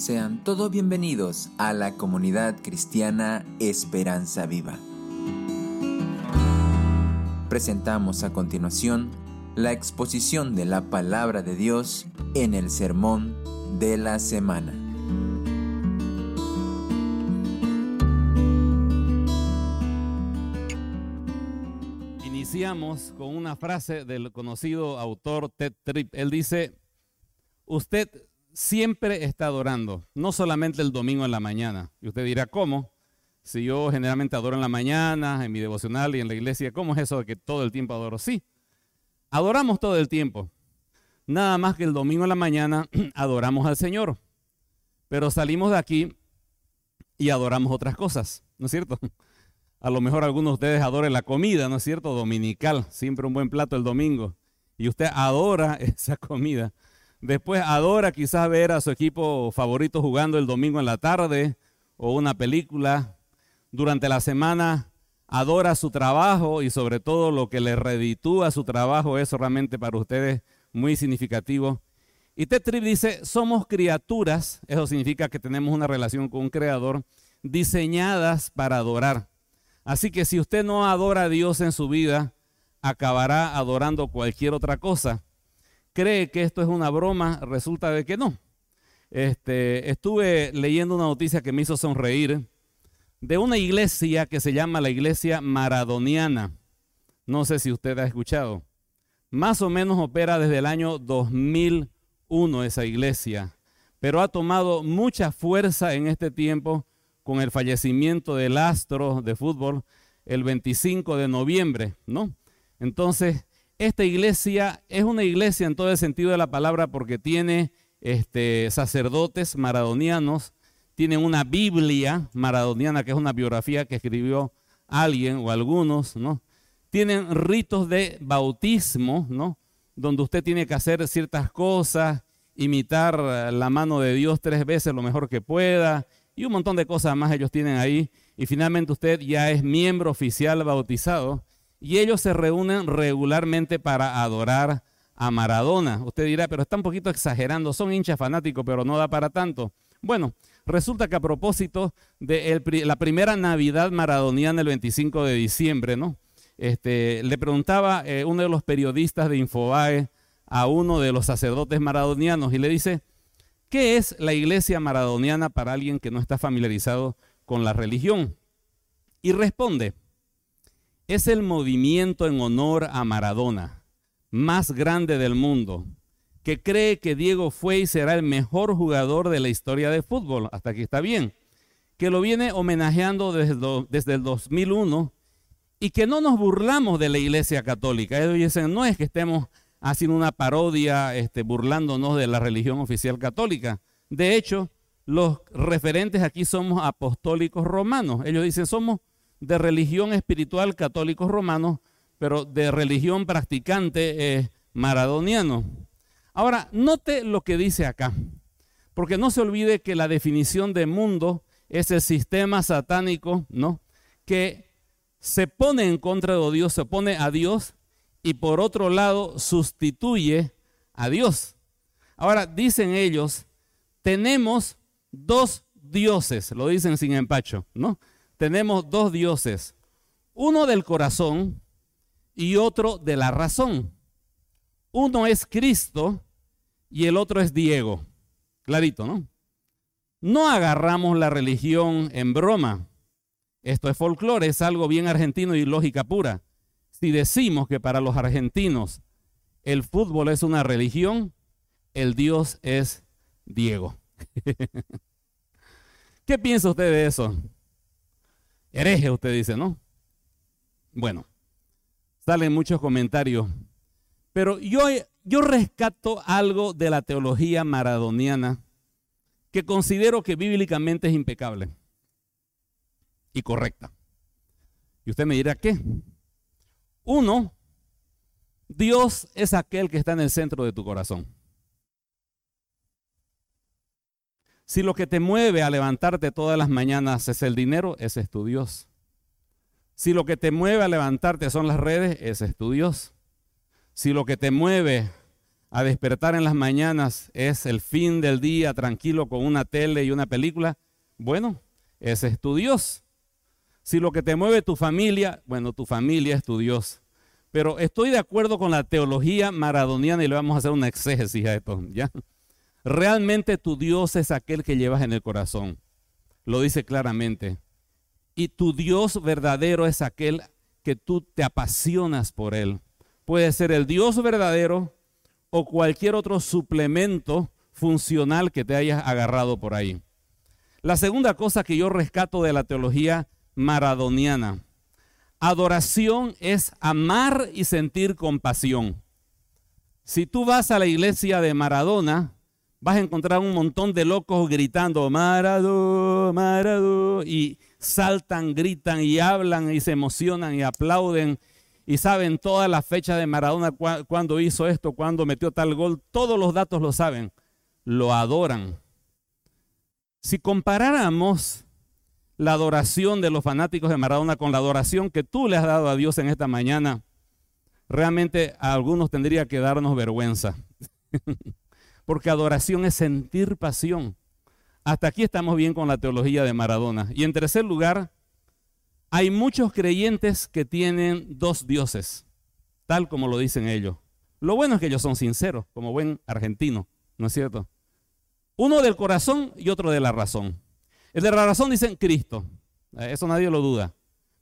Sean todos bienvenidos a la comunidad cristiana Esperanza Viva. Presentamos a continuación la exposición de la palabra de Dios en el sermón de la semana. Iniciamos con una frase del conocido autor Ted Tripp. Él dice, usted siempre está adorando, no solamente el domingo en la mañana. Y usted dirá, ¿cómo? Si yo generalmente adoro en la mañana, en mi devocional y en la iglesia, ¿cómo es eso de que todo el tiempo adoro? Sí, adoramos todo el tiempo. Nada más que el domingo en la mañana adoramos al Señor. Pero salimos de aquí y adoramos otras cosas, ¿no es cierto? A lo mejor algunos de ustedes adoren la comida, ¿no es cierto? Dominical, siempre un buen plato el domingo. Y usted adora esa comida. Después adora quizás ver a su equipo favorito jugando el domingo en la tarde o una película. Durante la semana adora su trabajo y sobre todo lo que le reditúa su trabajo es realmente para ustedes muy significativo. Y Ted dice, somos criaturas, eso significa que tenemos una relación con un creador, diseñadas para adorar. Así que si usted no adora a Dios en su vida, acabará adorando cualquier otra cosa cree que esto es una broma, resulta de que no. Este, estuve leyendo una noticia que me hizo sonreír de una iglesia que se llama la iglesia maradoniana. No sé si usted ha escuchado. Más o menos opera desde el año 2001 esa iglesia, pero ha tomado mucha fuerza en este tiempo con el fallecimiento del astro de fútbol el 25 de noviembre, ¿no? Entonces, esta iglesia es una iglesia en todo el sentido de la palabra porque tiene este, sacerdotes maradonianos, tiene una Biblia maradoniana, que es una biografía que escribió alguien o algunos, ¿no? Tienen ritos de bautismo, ¿no? Donde usted tiene que hacer ciertas cosas, imitar la mano de Dios tres veces lo mejor que pueda, y un montón de cosas más ellos tienen ahí. Y finalmente usted ya es miembro oficial bautizado y ellos se reúnen regularmente para adorar a Maradona. Usted dirá, pero está un poquito exagerando, son hinchas fanáticos, pero no da para tanto. Bueno, resulta que a propósito de la primera Navidad maradoniana el 25 de diciembre, ¿no? Este, le preguntaba eh, uno de los periodistas de Infobae a uno de los sacerdotes maradonianos y le dice, ¿qué es la iglesia maradoniana para alguien que no está familiarizado con la religión? Y responde, es el movimiento en honor a Maradona, más grande del mundo, que cree que Diego fue y será el mejor jugador de la historia de fútbol. Hasta aquí está bien. Que lo viene homenajeando desde, el 2001 y que no nos burlamos de la Iglesia Católica. Ellos dicen, no es que estemos haciendo una parodia, este, burlándonos de la religión oficial católica. De hecho, los referentes aquí somos apostólicos romanos. Ellos dicen, somos de religión espiritual católicos romanos, pero de religión practicante eh, maradoniano. Ahora, note lo que dice acá, porque no se olvide que la definición de mundo es el sistema satánico, ¿no? Que se pone en contra de Dios, se pone a Dios y por otro lado sustituye a Dios. Ahora, dicen ellos, tenemos dos dioses, lo dicen sin empacho, ¿no? Tenemos dos dioses, uno del corazón y otro de la razón. Uno es Cristo y el otro es Diego. Clarito, ¿no? No agarramos la religión en broma. Esto es folclore, es algo bien argentino y lógica pura. Si decimos que para los argentinos el fútbol es una religión, el Dios es Diego. ¿Qué piensa usted de eso? Hereje, usted dice, ¿no? Bueno, salen muchos comentarios, pero yo, yo rescato algo de la teología maradoniana que considero que bíblicamente es impecable y correcta. Y usted me dirá, ¿qué? Uno, Dios es aquel que está en el centro de tu corazón. Si lo que te mueve a levantarte todas las mañanas es el dinero, ese es tu Dios. Si lo que te mueve a levantarte son las redes, ese es tu Dios. Si lo que te mueve a despertar en las mañanas es el fin del día tranquilo con una tele y una película, bueno, ese es tu Dios. Si lo que te mueve tu familia, bueno, tu familia es tu Dios. Pero estoy de acuerdo con la teología maradoniana y le vamos a hacer una exégesis a esto, ¿ya? Realmente tu Dios es aquel que llevas en el corazón. Lo dice claramente. Y tu Dios verdadero es aquel que tú te apasionas por él. Puede ser el Dios verdadero o cualquier otro suplemento funcional que te hayas agarrado por ahí. La segunda cosa que yo rescato de la teología maradoniana, adoración es amar y sentir compasión. Si tú vas a la iglesia de Maradona, vas a encontrar un montón de locos gritando Maradona, Maradona, y saltan, gritan y hablan y se emocionan y aplauden y saben todas las fechas de Maradona, cuando hizo esto, cuando metió tal gol, todos los datos lo saben, lo adoran. Si comparáramos la adoración de los fanáticos de Maradona con la adoración que tú le has dado a Dios en esta mañana, realmente a algunos tendría que darnos vergüenza. Porque adoración es sentir pasión. Hasta aquí estamos bien con la teología de Maradona. Y en tercer lugar, hay muchos creyentes que tienen dos dioses, tal como lo dicen ellos. Lo bueno es que ellos son sinceros, como buen argentino, ¿no es cierto? Uno del corazón y otro de la razón. El de la razón dicen Cristo, eso nadie lo duda.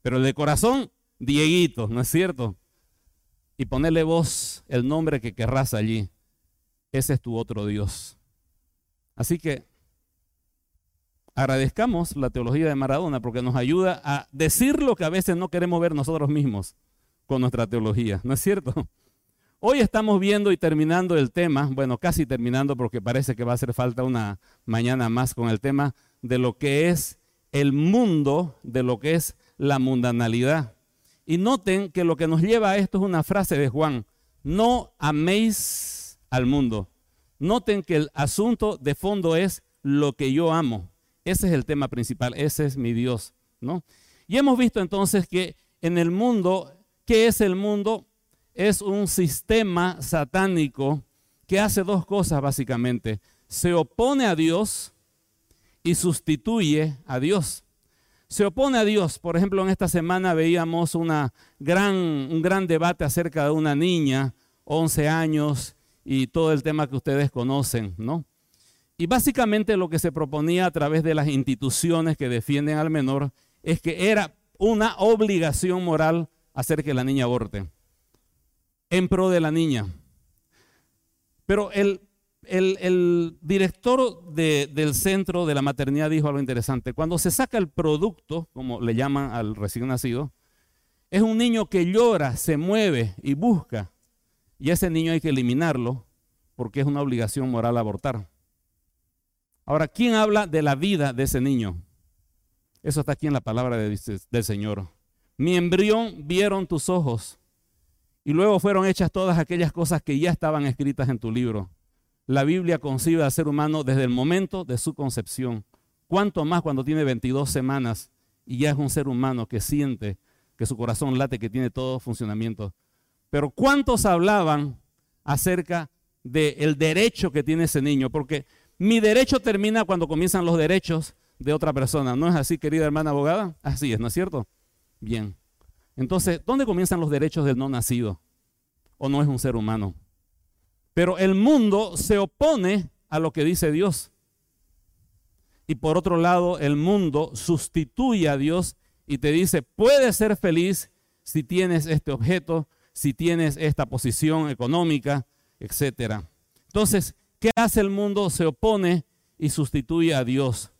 Pero el de corazón, Dieguito, ¿no es cierto? Y ponerle vos el nombre que querrás allí. Ese es tu otro Dios. Así que agradezcamos la teología de Maradona porque nos ayuda a decir lo que a veces no queremos ver nosotros mismos con nuestra teología, ¿no es cierto? Hoy estamos viendo y terminando el tema, bueno, casi terminando porque parece que va a hacer falta una mañana más con el tema de lo que es el mundo, de lo que es la mundanalidad. Y noten que lo que nos lleva a esto es una frase de Juan, no améis al mundo. Noten que el asunto de fondo es lo que yo amo. Ese es el tema principal, ese es mi Dios, ¿no? Y hemos visto entonces que en el mundo, ¿qué es el mundo? Es un sistema satánico que hace dos cosas básicamente. Se opone a Dios y sustituye a Dios. Se opone a Dios. Por ejemplo, en esta semana veíamos una gran, un gran debate acerca de una niña, 11 años, y todo el tema que ustedes conocen, ¿no? Y básicamente lo que se proponía a través de las instituciones que defienden al menor es que era una obligación moral hacer que la niña aborte en pro de la niña. Pero el, el, director del centro de la maternidad dijo algo interesante. Cuando se saca el producto, como le llaman al recién nacido, es un niño que llora, se mueve y busca. Y ese niño hay que eliminarlo porque es una obligación moral abortar. Ahora, ¿quién habla de la vida de ese niño? Eso está aquí en la palabra del Señor. Mi embrión vieron tus ojos y luego fueron hechas todas aquellas cosas que ya estaban escritas en tu libro. La Biblia concibe al ser humano desde el momento de su concepción. Cuánto más cuando tiene 22 semanas y ya es un ser humano que siente, que su corazón late, que tiene todo funcionamiento. Pero ¿cuántos hablaban acerca del derecho que tiene ese niño? Porque mi derecho termina cuando comienzan los derechos de otra persona. ¿No es así, querida hermana abogada? Así es, ¿no es cierto? Bien. Entonces, ¿dónde comienzan los derechos del no nacido? ¿O no es un ser humano? Pero el mundo se opone a lo que dice Dios. Y por otro lado, el mundo sustituye a Dios y te dice, puedes ser feliz si tienes este objeto, si tienes esta posición económica, etc. Entonces, ¿Qué hace el mundo? Se opone y sustituye a Dios.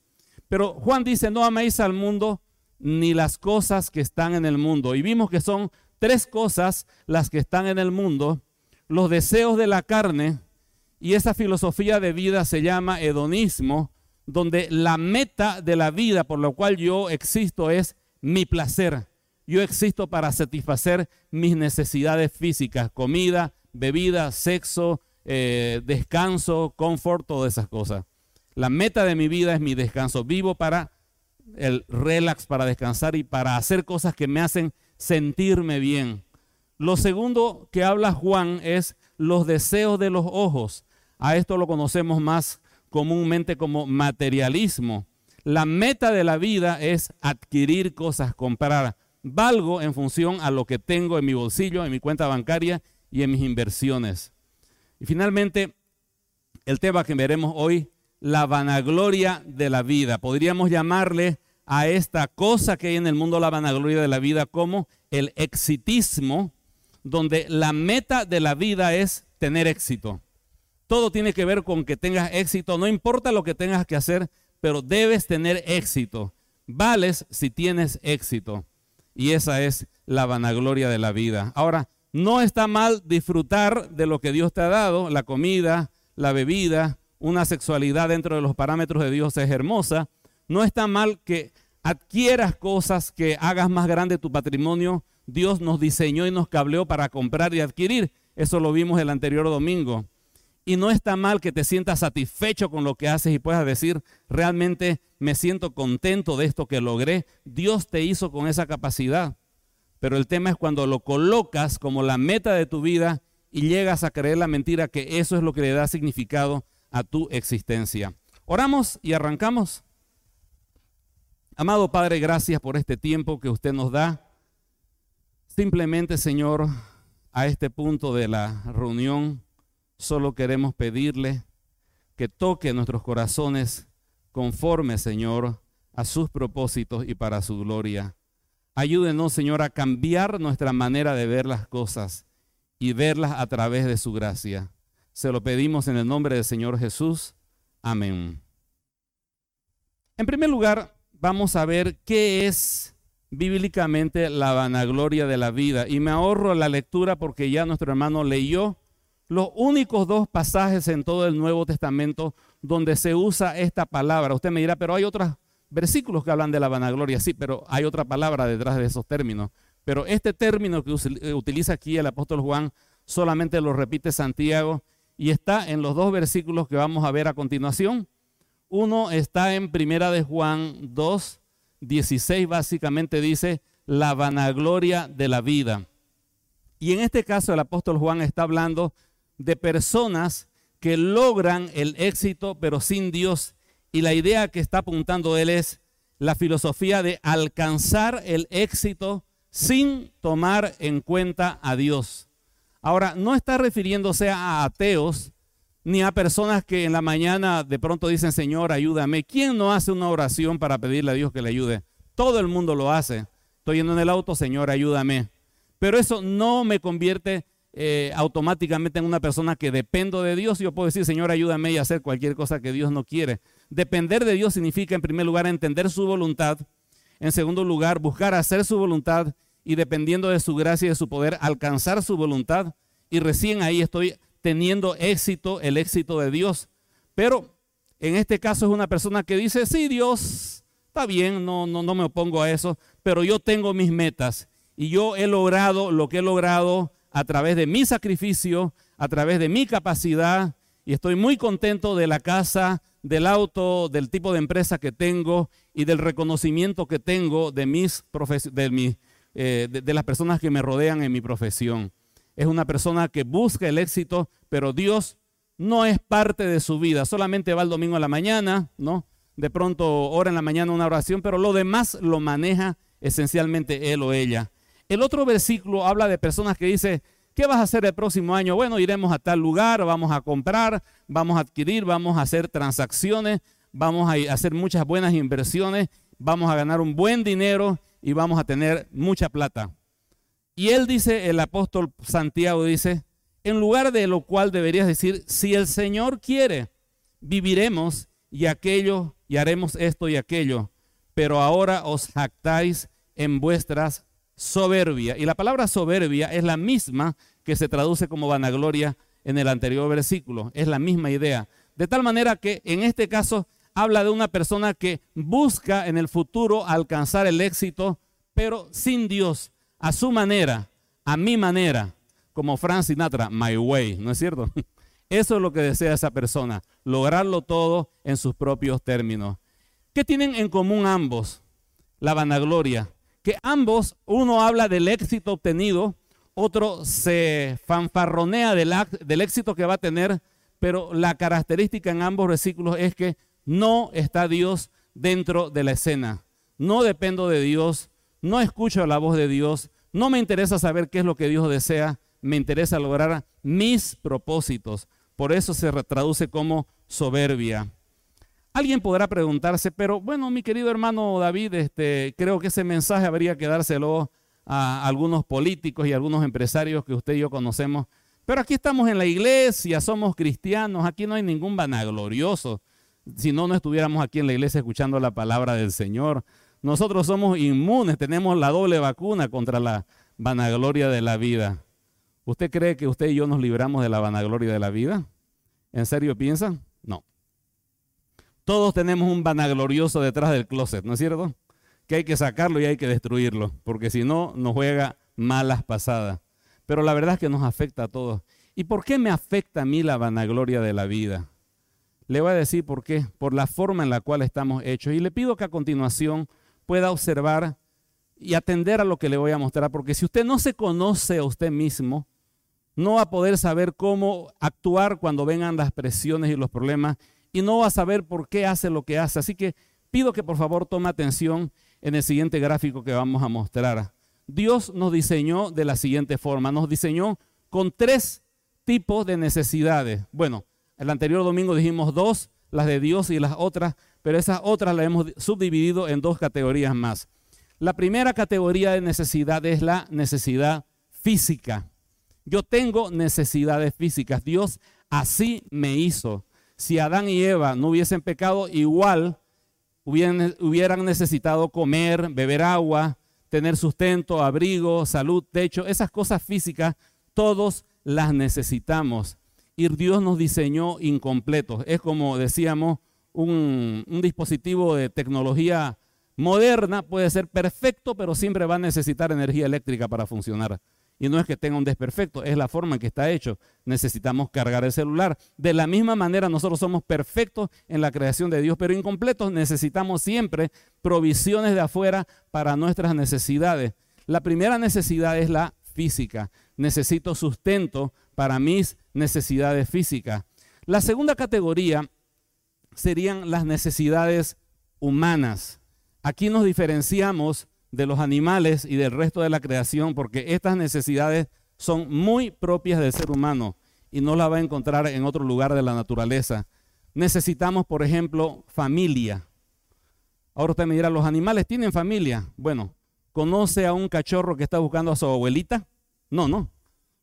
Pero Juan dice, no améis al mundo ni las cosas que están en el mundo. Y vimos que son tres cosas las que están en el mundo. Los deseos de la carne y esa filosofía de vida se llama hedonismo, donde la meta de la vida por lo cual yo existo es mi placer. Yo existo para satisfacer mis necesidades físicas, comida, bebida, sexo, eh, descanso, confort, todas esas cosas. La meta de mi vida es mi descanso. Vivo para el relax, para descansar y para hacer cosas que me hacen sentirme bien. Lo segundo que habla Juan es los deseos de los ojos. A esto lo conocemos más comúnmente como materialismo. La meta de la vida es adquirir cosas, comprar. Valgo en función a lo que tengo en mi bolsillo, en mi cuenta bancaria y en mis inversiones. Y finalmente, el tema que veremos hoy, la vanagloria de la vida. Podríamos llamarle a esta cosa que hay en el mundo, la vanagloria de la vida, como el exitismo, donde la meta de la vida es tener éxito. Todo tiene que ver con que tengas éxito, no importa lo que tengas que hacer, pero debes tener éxito. Vales si tienes éxito. Y esa es la vanagloria de la vida. Ahora, no está mal disfrutar de lo que Dios te ha dado, la comida, la bebida, una sexualidad dentro de los parámetros de Dios es hermosa. No está mal que adquieras cosas, que hagas más grande tu patrimonio. Dios nos diseñó y nos cableó para comprar y adquirir. Eso lo vimos el anterior domingo. Y no está mal que te sientas satisfecho con lo que haces y puedas decir, realmente me siento contento de esto que logré. Dios te hizo con esa capacidad. Pero el tema es cuando lo colocas como la meta de tu vida y llegas a creer la mentira que eso es lo que le da significado a tu existencia. Oramos y arrancamos. Amado Padre, gracias por este tiempo que usted nos da. Simplemente, Señor, a este punto de la reunión, solo queremos pedirle que toque nuestros corazones conforme, Señor, a sus propósitos y para su gloria. Ayúdenos, Señor, a cambiar nuestra manera de ver las cosas y verlas a través de su gracia. Se lo pedimos en el nombre del Señor Jesús. Amén. En primer lugar, vamos a ver qué es bíblicamente la vanagloria de la vida. Y me ahorro la lectura porque ya nuestro hermano leyó los únicos dos pasajes en todo el Nuevo Testamento donde se usa esta palabra. Usted me dirá, pero hay otros versículos que hablan de la vanagloria, sí, pero hay otra palabra detrás de esos términos. Pero este término que eh, utiliza aquí el apóstol Juan solamente lo repite Santiago y está en los dos versículos que vamos a ver a continuación. Uno está en Primera de Juan 2, 16, básicamente dice la vanagloria de la vida. Y en este caso el apóstol Juan está hablando de personas que logran el éxito pero sin Dios. Y la idea que está apuntando él es la filosofía de alcanzar el éxito sin tomar en cuenta a Dios. Ahora, no está refiriéndose a ateos ni a personas que en la mañana de pronto dicen, Señor, ayúdame. ¿Quién no hace una oración para pedirle a Dios que le ayude? Todo el mundo lo hace. Estoy yendo en el auto, Señor, ayúdame. Pero eso no me convierte eh, automáticamente en una persona que dependo de Dios. Yo puedo decir, Señor, ayúdame y hacer cualquier cosa que Dios no quiere. Depender de Dios significa, en primer lugar, entender su voluntad en segundo lugar, buscar hacer su voluntad y dependiendo de su gracia y de su poder, alcanzar su voluntad. Y recién ahí estoy teniendo éxito, el éxito de Dios. Pero en este caso es una persona que dice, sí, Dios, está bien, no, no, no me opongo a eso, pero yo tengo mis metas y yo he logrado lo que he logrado a través de mi sacrificio, a través de mi capacidad, y estoy muy contento de la casa, del auto, del tipo de empresa que tengo y del reconocimiento que tengo de, mis de, eh, de, las personas que me rodean en mi profesión. Es una persona que busca el éxito, pero Dios no es parte de su vida. Solamente va el domingo a la mañana, ¿no? De pronto ora en la mañana una oración, pero lo demás lo maneja esencialmente él o ella. El otro versículo habla de personas que dice, ¿Qué vas a hacer el próximo año? Bueno, iremos a tal lugar, vamos a comprar, vamos a adquirir, vamos a hacer transacciones, vamos a hacer muchas buenas inversiones, vamos a ganar un buen dinero y vamos a tener mucha plata. Y él dice, el apóstol Santiago dice, en lugar de lo cual deberías decir, si el Señor quiere, viviremos y aquello y haremos esto y aquello, pero ahora os jactáis en vuestras soberbia. Y la palabra soberbia es la misma que se traduce como vanagloria en el anterior versículo. Es la misma idea. De tal manera que en este caso habla de una persona que busca en el futuro alcanzar el éxito, pero sin Dios, a su manera, a mi manera, como Frank Sinatra, my way, ¿no es cierto? Eso es lo que desea esa persona, lograrlo todo en sus propios términos. ¿Qué tienen en común ambos? La vanagloria que ambos, uno habla del éxito obtenido, otro se fanfarronea del, del éxito que va a tener, pero la característica en ambos versículos es que no está Dios dentro de la escena. No dependo de Dios, no escucho la voz de Dios, no me interesa saber qué es lo que Dios desea, me interesa lograr mis propósitos. Por eso se traduce como soberbia. Alguien podrá preguntarse, pero bueno, mi querido hermano David, este, creo que ese mensaje habría que dárselo a algunos políticos y algunos empresarios que usted y yo conocemos. Pero aquí estamos en la iglesia, somos cristianos, aquí no hay ningún vanaglorioso. Si no, no estuviéramos aquí en la iglesia escuchando la palabra del Señor. Nosotros somos inmunes, tenemos la doble vacuna contra la vanagloria de la vida. ¿Usted cree que usted y yo nos libramos de la vanagloria de la vida? ¿En serio piensa? No. Todos tenemos un vanaglorioso detrás del closet, ¿no es cierto? que hay que sacarlo y hay que destruirlo, porque si no nos juega malas pasadas. Pero la verdad es que nos afecta a todos. ¿Y por qué me afecta a mí la vanagloria de la vida? Le voy a decir por qué, por la forma en la cual estamos hechos. Y le pido que a continuación pueda observar y atender a lo que le voy a mostrar, porque si usted no se conoce a usted mismo, no va a poder saber cómo actuar cuando vengan las presiones y los problemas, y no va a saber por qué hace lo que hace. Así que pido que por favor tome atención en el siguiente gráfico que vamos a mostrar. Dios nos diseñó de la siguiente forma. Nos diseñó con tres tipos de necesidades. Bueno, el anterior domingo dijimos dos, las de Dios y las otras, pero esas otras las hemos subdividido en dos categorías más. La primera categoría de necesidad es la necesidad física. Yo tengo necesidades físicas. Dios así me hizo. Si Adán y Eva no hubiesen pecado, igual hubieran, necesitado comer, beber agua, tener sustento, abrigo, salud, techo, esas cosas físicas, todos las necesitamos. Y Dios nos diseñó incompletos. Es como decíamos, un, un, dispositivo de tecnología moderna puede ser perfecto, pero siempre va a necesitar energía eléctrica para funcionar. Y no es que tenga un desperfecto, es la forma en que está hecho. Necesitamos cargar el celular. De la misma manera, nosotros somos perfectos en la creación de Dios, pero incompletos. Necesitamos siempre provisiones de afuera para nuestras necesidades. La primera necesidad es la física. Necesito sustento para mis necesidades físicas. La segunda categoría serían las necesidades humanas. Aquí nos diferenciamos de los animales y del resto de la creación, porque estas necesidades son muy propias del ser humano y no las va a encontrar en otro lugar de la naturaleza. Necesitamos, por ejemplo, familia. Ahora usted me dirá, ¿los animales tienen familia? Bueno, ¿conoce a un cachorro que está buscando a su abuelita? No, no.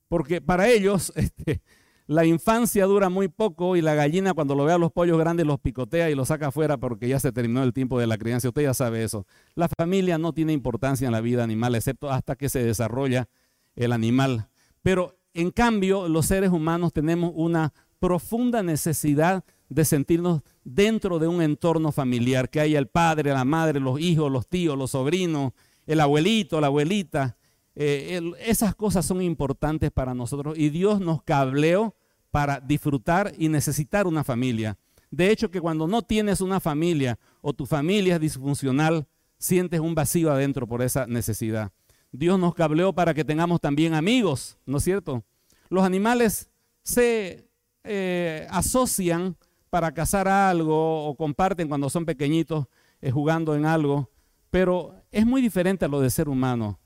Porque para ellos, este, la infancia dura muy poco y la gallina cuando lo ve a los pollos grandes los picotea y los saca afuera porque ya se terminó el tiempo de la crianza. Usted ya sabe eso. La familia no tiene importancia en la vida animal, excepto hasta que se desarrolla el animal. Pero en cambio, los seres humanos tenemos una profunda necesidad de sentirnos dentro de un entorno familiar, que haya el padre, la madre, los hijos, los tíos, los sobrinos, el abuelito, la abuelita. Eh, esas cosas son importantes para nosotros y Dios nos cableó para disfrutar y necesitar una familia. De hecho, que cuando no tienes una familia o tu familia es disfuncional, sientes un vacío adentro por esa necesidad. Dios nos cableó para que tengamos también amigos, ¿no es cierto? Los animales se eh, asocian para cazar algo o comparten cuando son pequeñitos eh, jugando en algo, pero es muy diferente a lo de ser humano.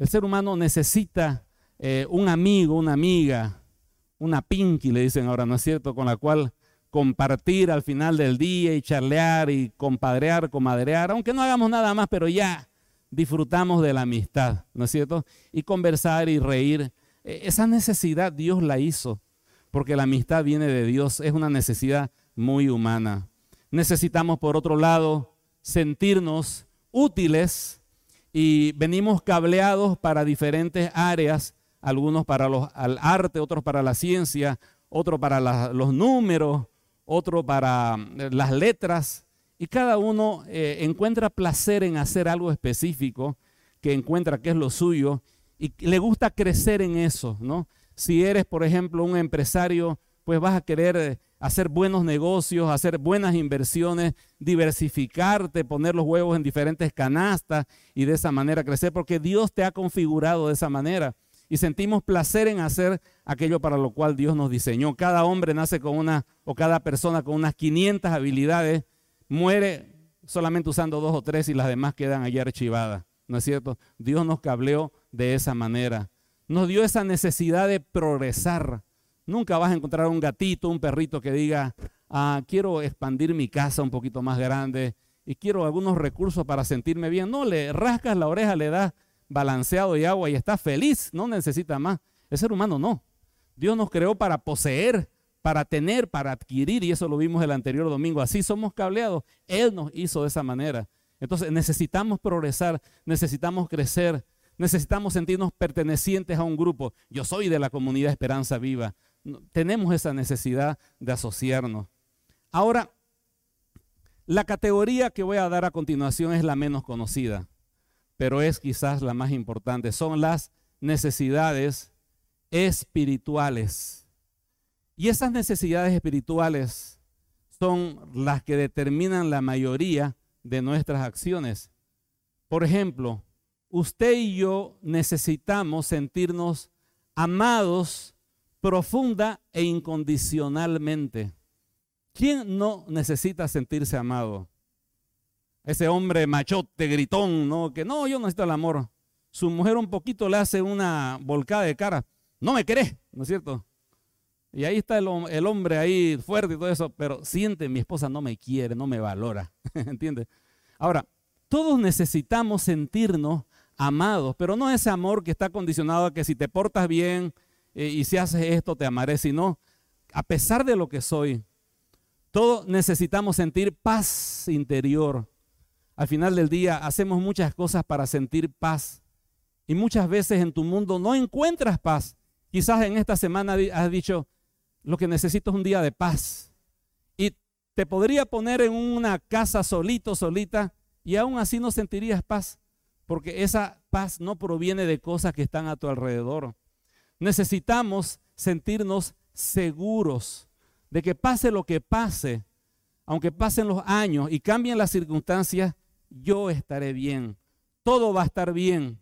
El ser humano necesita eh, un amigo, una amiga, una pinky, le dicen ahora, ¿no es cierto?, con la cual compartir al final del día y charlear y compadrear, comadrear, aunque no hagamos nada más, pero ya disfrutamos de la amistad, ¿no es cierto? Y conversar y reír. E, esa necesidad Dios la hizo, porque la amistad viene de Dios, es una necesidad muy humana. Necesitamos, por otro lado, sentirnos útiles y venimos cableados para diferentes áreas, algunos para los, el arte, otros para la ciencia, otros para los números, otros para eh, las letras, y cada uno eh, encuentra placer en hacer algo específico, que encuentra que es lo suyo, y le gusta crecer en eso, ¿no? Si eres, por ejemplo, un empresario, pues vas a querer eh, hacer buenos negocios, hacer buenas inversiones, diversificarte, poner los huevos en diferentes canastas y de esa manera crecer, porque Dios te ha configurado de esa manera. y sentimos placer en hacer aquello para lo cual Dios nos diseñó. Cada hombre nace con una, o cada persona con unas 500 habilidades, muere solamente usando dos o tres y las demás quedan allí archivadas. ¿No es cierto? Dios nos cableó de esa manera. Nos dio esa necesidad de progresar. Nunca vas a encontrar un gatito, un perrito que diga, ah, quiero expandir mi casa un poquito más grande y quiero algunos recursos para sentirme bien. No, le rascas la oreja, le das balanceado y agua y está feliz, no necesita más. El ser humano no. Dios nos creó para poseer, para tener, para adquirir, y eso lo vimos el anterior domingo. Así somos cableados. Él nos hizo de esa manera. Entonces necesitamos progresar, necesitamos crecer, necesitamos sentirnos pertenecientes a un grupo. Yo soy de la comunidad Esperanza Viva. Tenemos esa necesidad de asociarnos. Ahora, la categoría que voy a dar a continuación es la menos conocida pero es quizás la más importante. Son las necesidades espirituales. Y esas necesidades espirituales son las que determinan la mayoría de nuestras acciones. Por ejemplo, usted y yo necesitamos sentirnos amados profunda e incondicionalmente. ¿Quién no necesita sentirse amado? ese hombre machote, gritón, ¿no? Que no, yo necesito el amor. Su mujer un poquito le hace una volcada de cara. No me querés, ¿no es cierto? Y ahí está el, el, hombre ahí fuerte y todo eso, pero siente, mi esposa no me quiere, no me valora, ¿entiendes? Ahora, todos necesitamos sentirnos amados, pero no ese amor que está condicionado a que si te portas bien eh, y si haces esto te amaré, sino a pesar de lo que soy, todos necesitamos sentir paz interior, al final del día hacemos muchas cosas para sentir paz. Y muchas veces en tu mundo no encuentras paz. Quizás en esta semana has dicho, lo que necesito es un día de paz. Y te podría poner en una casa solito, solita, y aún así no sentirías paz. Porque esa paz no proviene de cosas que están a tu alrededor. Necesitamos sentirnos seguros de que pase lo que pase, aunque pasen los años y cambien las circunstancias, yo estaré bien, todo va a estar bien.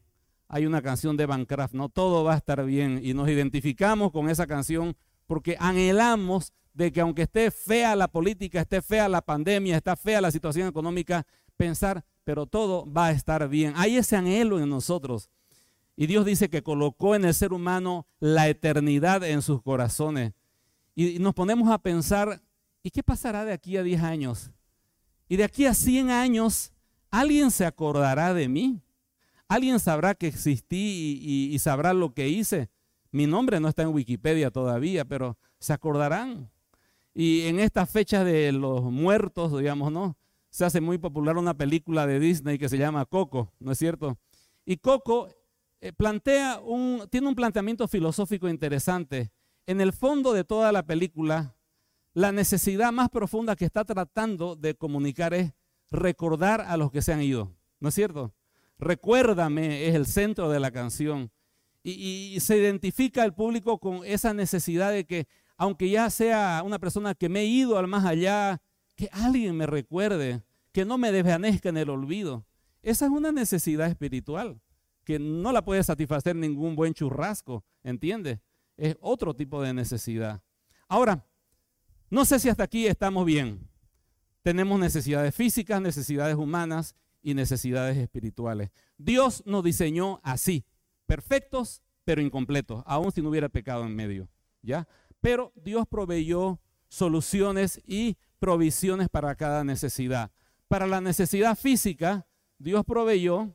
Hay una canción de Bancraft, no todo va a estar bien y nos identificamos con esa canción porque anhelamos de que aunque esté fea la política, esté fea la pandemia, está fea la situación económica, pensar, pero todo va a estar bien. Hay ese anhelo en nosotros. Y Dios dice que colocó en el ser humano la eternidad en sus corazones. Y nos ponemos a pensar, ¿y qué pasará de aquí a 10 años? Y de aquí a 100 años, ¿Alguien se acordará de mí? ¿Alguien sabrá que existí y, sabrá lo que hice? Mi nombre no está en Wikipedia todavía, pero se acordarán. Y en estas fechas de los muertos, digamos, ¿no? Se hace muy popular una película de Disney que se llama Coco, ¿no es cierto? Y Coco eh, plantea un, tiene un planteamiento filosófico interesante. En el fondo de toda la película, la necesidad más profunda que está tratando de comunicar es recordar a los que se han ido, ¿no es cierto? Recuérdame es el centro de la canción. Y, se identifica el público con esa necesidad de que, aunque ya sea una persona que me he ido al más allá, que alguien me recuerde, que no me desvanezca en el olvido. Esa es una necesidad espiritual que no la puede satisfacer ningún buen churrasco, ¿entiendes? Es otro tipo de necesidad. Ahora, no sé si hasta aquí estamos bien. Tenemos necesidades físicas, necesidades humanas y necesidades espirituales. Dios nos diseñó así, perfectos pero incompletos, aun si no hubiera pecado en medio, ¿ya? Pero Dios proveyó soluciones y provisiones para cada necesidad. Para la necesidad física, Dios proveyó,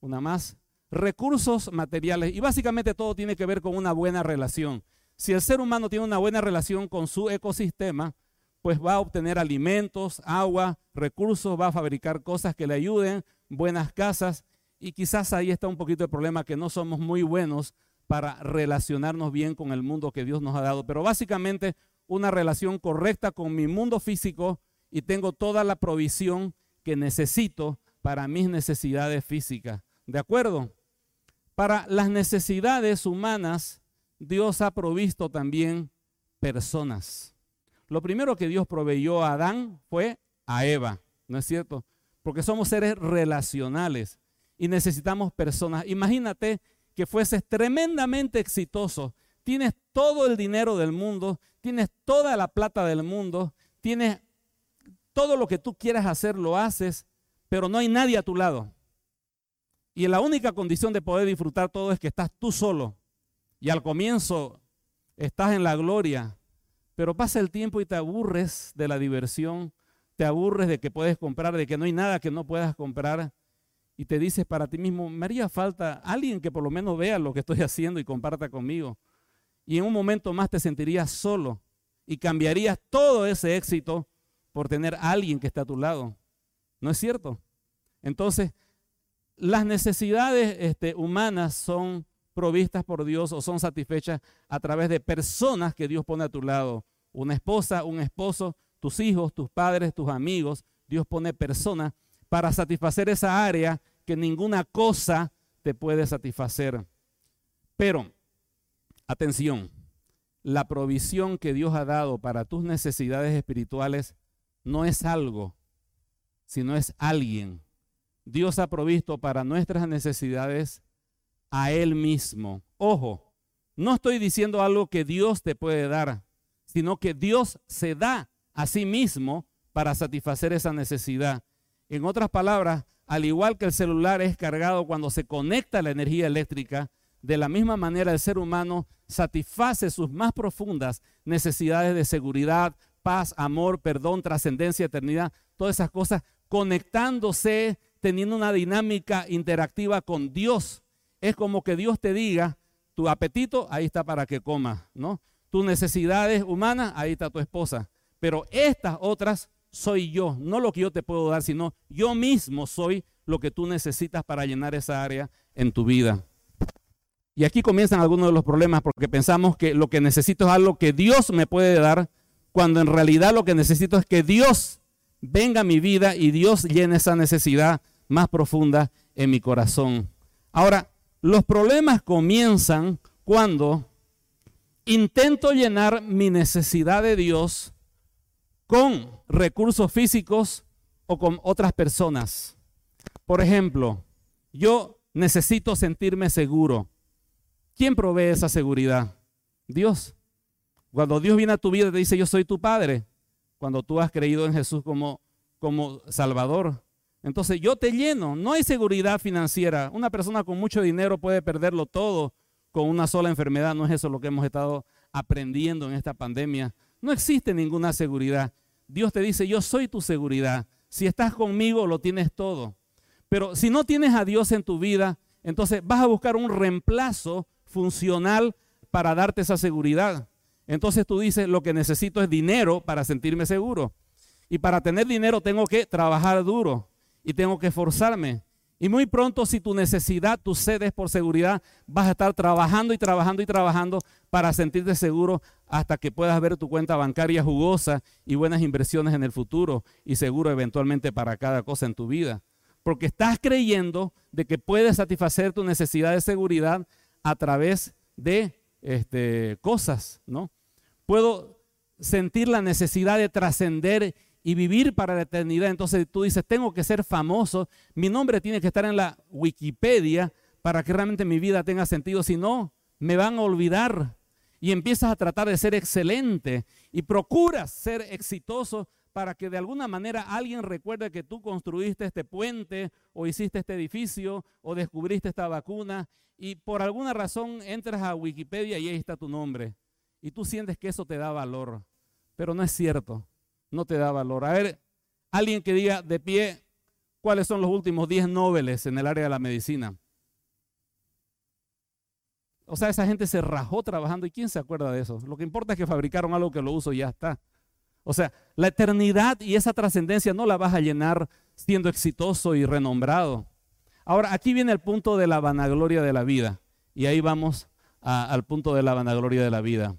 una más, recursos materiales. Y básicamente todo tiene que ver con una buena relación. Si el ser humano tiene una buena relación con su ecosistema, pues va a obtener alimentos, agua, recursos, va a fabricar cosas que le ayuden, buenas casas. Y quizás ahí está un poquito el problema que no somos muy buenos para relacionarnos bien con el mundo que Dios nos ha dado. Pero básicamente una relación correcta con mi mundo físico y tengo toda la provisión que necesito para mis necesidades físicas. ¿De acuerdo? Para las necesidades humanas, Dios ha provisto también personas. Lo primero que Dios proveyó a Adán fue a Eva, ¿no es cierto? Porque somos seres relacionales y necesitamos personas. Imagínate que fueses tremendamente exitoso, tienes todo el dinero del mundo, tienes toda la plata del mundo, tienes todo lo que tú quieras hacer, lo haces, pero no hay nadie a tu lado. Y la única condición de poder disfrutar todo es que estás tú solo. Y al comienzo estás en la gloria, pero pasa el tiempo y te aburres de la diversión, te aburres de que puedes comprar, de que no hay nada que no puedas comprar. Y te dices para ti mismo, me haría falta alguien que por lo menos vea lo que estoy haciendo y comparta conmigo. Y en un momento más te sentirías solo y cambiarías todo ese éxito por tener a alguien que está a tu lado. ¿No es cierto? Entonces, las necesidades este, humanas son provistas por Dios o son satisfechas a través de personas que Dios pone a tu lado. Una esposa, un esposo, tus hijos, tus padres, tus amigos. Dios pone personas para satisfacer esa área que ninguna cosa te puede satisfacer. Pero, atención, la provisión que Dios ha dado para tus necesidades espirituales no es algo, sino es alguien Dios ha provisto para nuestras necesidades a Él mismo. Ojo, no estoy diciendo algo que Dios te puede dar, sino que Dios se da a sí mismo para satisfacer esa necesidad. En otras palabras, al igual que el celular es cargado cuando se conecta a la energía eléctrica, de la misma manera el ser humano satisface sus más profundas necesidades de seguridad, paz, amor, perdón, trascendencia, eternidad, todas esas cosas conectándose teniendo una dinámica interactiva con Dios. Es como que Dios te diga, tu apetito, ahí está para que comas, ¿no? Tus necesidades humanas, ahí está tu esposa. Pero estas otras soy yo, no lo que yo te puedo dar, sino yo mismo soy lo que tú necesitas para llenar esa área en tu vida. Y aquí comienzan algunos de los problemas porque pensamos que lo que necesito es algo que Dios me puede dar, cuando en realidad lo que necesito es que Dios venga a mi vida y Dios llene esa necesidad más profunda en mi corazón. Ahora, los problemas comienzan cuando intento llenar mi necesidad de Dios con recursos físicos o con otras personas. Por ejemplo, yo necesito sentirme seguro. ¿Quién provee esa seguridad? Dios. Cuando Dios viene a tu vida y te dice, yo soy tu Padre, cuando tú has creído en Jesús como, como Salvador. Entonces yo te lleno, no hay seguridad financiera. Una persona con mucho dinero puede perderlo todo con una sola enfermedad, no es eso lo que hemos estado aprendiendo en esta pandemia. No existe ninguna seguridad. Dios te dice, yo soy tu seguridad. Si estás conmigo, lo tienes todo. Pero si no tienes a Dios en tu vida, entonces vas a buscar un reemplazo funcional para darte esa seguridad. Entonces tú dices, lo que necesito es dinero para sentirme seguro. Y para tener dinero tengo que trabajar duro y tengo que esforzarme. Y muy pronto si tu necesidad, tu sed es por seguridad, vas a estar trabajando y trabajando y trabajando para sentirte seguro hasta que puedas ver tu cuenta bancaria jugosa y buenas inversiones en el futuro y seguro eventualmente para cada cosa en tu vida. Porque estás creyendo de que puedes satisfacer tu necesidad de seguridad a través de este, cosas, ¿no? puedo sentir la necesidad de trascender y vivir para la eternidad. Entonces tú dices, tengo que ser famoso, mi nombre tiene que estar en la Wikipedia para que realmente mi vida tenga sentido, si no, me van a olvidar. Y empiezas a tratar de ser excelente y procuras ser exitoso para que de alguna manera alguien recuerde que tú construiste este puente o hiciste este edificio o descubriste esta vacuna y por alguna razón entras a Wikipedia y ahí está tu nombre. Y tú sientes que eso te da valor, pero no es cierto, no te da valor. A ver, alguien que diga de pie cuáles son los últimos 10 Nobeles en el área de la medicina. O sea, esa gente se rajó trabajando y ¿quién se acuerda de eso? Lo que importa es que fabricaron algo que lo uso y ya está. O sea, la eternidad y esa trascendencia no la vas a llenar siendo exitoso y renombrado. Ahora, aquí viene el punto de la vanagloria de la vida. Y ahí vamos al punto de la vanagloria de la vida.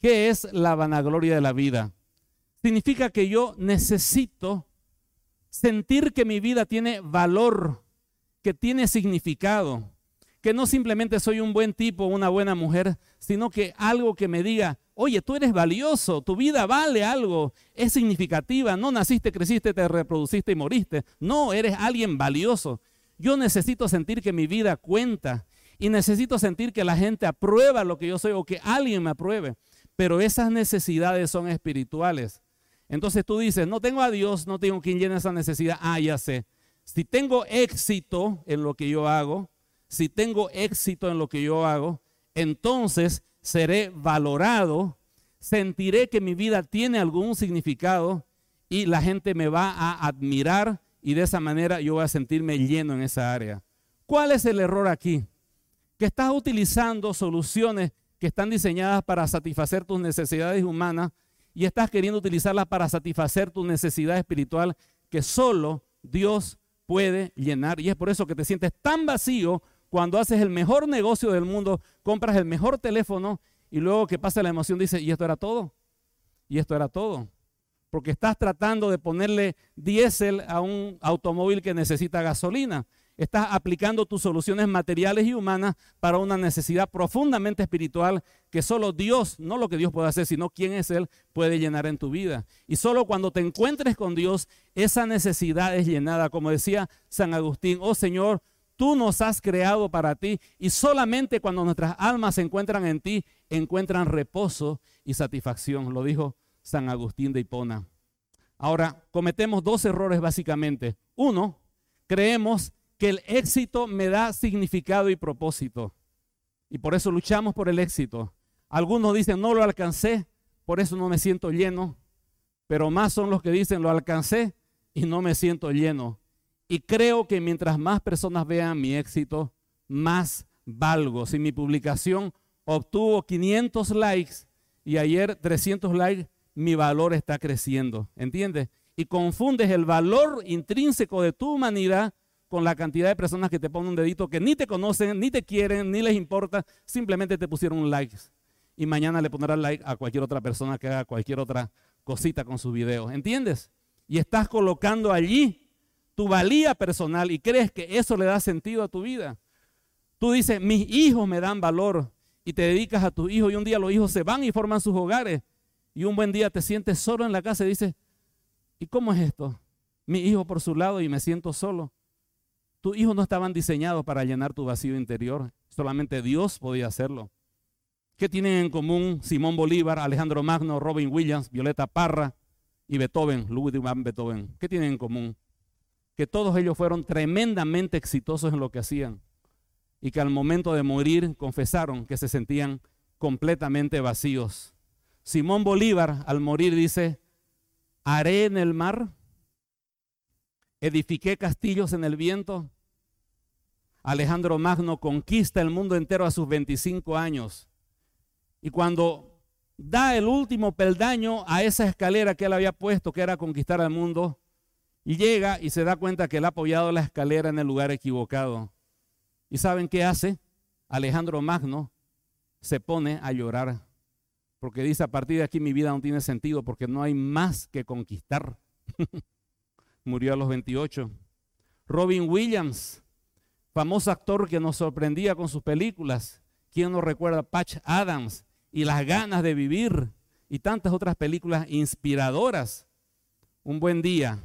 ¿Qué es la vanagloria de la vida? Significa que yo necesito sentir que mi vida tiene valor, que tiene significado, que no simplemente soy un buen tipo, una buena mujer, sino que algo que me diga, oye, tú eres valioso, tu vida vale algo, es significativa, no naciste, creciste, te reproduciste y moriste, no, eres alguien valioso. Yo necesito sentir que mi vida cuenta y necesito sentir que la gente aprueba lo que yo soy o que alguien me apruebe. Pero esas necesidades son espirituales. Entonces tú dices, no tengo a Dios, no tengo quien llene esa necesidad. Ah, ya sé. Si tengo éxito en lo que yo hago, si tengo éxito en lo que yo hago, entonces seré valorado, sentiré que mi vida tiene algún significado y la gente me va a admirar y de esa manera yo voy a sentirme lleno en esa área. ¿Cuál es el error aquí? Que estás utilizando soluciones que están diseñadas para satisfacer tus necesidades humanas y estás queriendo utilizarlas para satisfacer tu necesidad espiritual que solo Dios puede llenar. Y es por eso que te sientes tan vacío cuando haces el mejor negocio del mundo, compras el mejor teléfono y luego que pasa la emoción dices, ¿y esto era todo? Y esto era todo. Porque estás tratando de ponerle diésel a un automóvil que necesita gasolina. Estás aplicando tus soluciones materiales y humanas para una necesidad profundamente espiritual que solo Dios, no lo que Dios puede hacer, sino quién es Él, puede llenar en tu vida. Y solo cuando te encuentres con Dios, esa necesidad es llenada. Como decía San Agustín, oh Señor, tú nos has creado para ti y solamente cuando nuestras almas se encuentran en ti, encuentran reposo y satisfacción. Lo dijo San Agustín de Hipona. Ahora, cometemos dos errores básicamente. Uno, creemos que el éxito me da significado y propósito. Y por eso luchamos por el éxito. Algunos dicen, no lo alcancé, por eso no me siento lleno. Pero más son los que dicen, lo alcancé y no me siento lleno. Y creo que mientras más personas vean mi éxito, más valgo. Si mi publicación obtuvo 500 likes y ayer 300 likes, mi valor está creciendo. ¿Entiendes? Y confundes el valor intrínseco de tu humanidad con la cantidad de personas que te ponen un dedito que ni te conocen, ni te quieren, ni les importa, simplemente te pusieron un like. Y mañana le pondrás like a cualquier otra persona que haga cualquier otra cosita con sus videos. ¿Entiendes? Y estás colocando allí tu valía personal y crees que eso le da sentido a tu vida. Tú dices, mis hijos me dan valor y te dedicas a tus hijos y un día los hijos se van y forman sus hogares y un buen día te sientes solo en la casa y dices, ¿y cómo es esto? Mi hijo por su lado y me siento solo. Tus hijos no estaban diseñados para llenar tu vacío interior. Solamente Dios podía hacerlo. ¿Qué tienen en común Simón Bolívar, Alejandro Magno, Robin Williams, Violeta Parra y Beethoven, Ludwig van Beethoven? ¿Qué tienen en común? Que todos ellos fueron tremendamente exitosos en lo que hacían y que al momento de morir confesaron que se sentían completamente vacíos. Simón Bolívar al morir dice, haré en el mar, edifiqué castillos en el viento, Alejandro Magno conquista el mundo entero a sus 25 años. Y cuando da el último peldaño a esa escalera que él había puesto, que era conquistar al mundo, y llega y se da cuenta que él ha apoyado la escalera en el lugar equivocado. ¿Y saben qué hace? Alejandro Magno se pone a llorar, porque dice, a partir de aquí mi vida no tiene sentido, porque no hay más que conquistar. Murió a los 28. Robin Williams famoso actor que nos sorprendía con sus películas. ¿Quién nos recuerda? Patch Adams y las ganas de vivir y tantas otras películas inspiradoras. Un buen día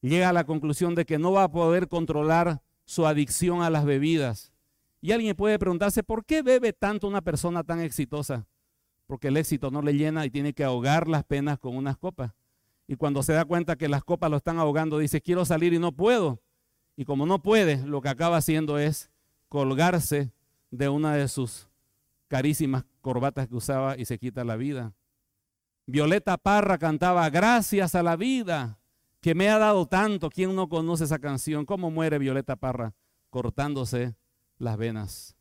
llega a la conclusión de que no va a poder controlar su adicción a las bebidas. Y alguien puede preguntarse, ¿por qué bebe tanto una persona tan exitosa? Porque el éxito no le llena y tiene que ahogar las penas con unas copas. Y cuando se da cuenta que las copas lo están ahogando, dice, quiero salir y no puedo. Y como no puede, lo que acaba haciendo es colgarse de una de sus carísimas corbatas que usaba y se quita la vida. Violeta Parra cantaba, gracias a la vida que me ha dado tanto. ¿Quién no conoce esa canción? ¿Cómo muere Violeta Parra? Cortándose las venas.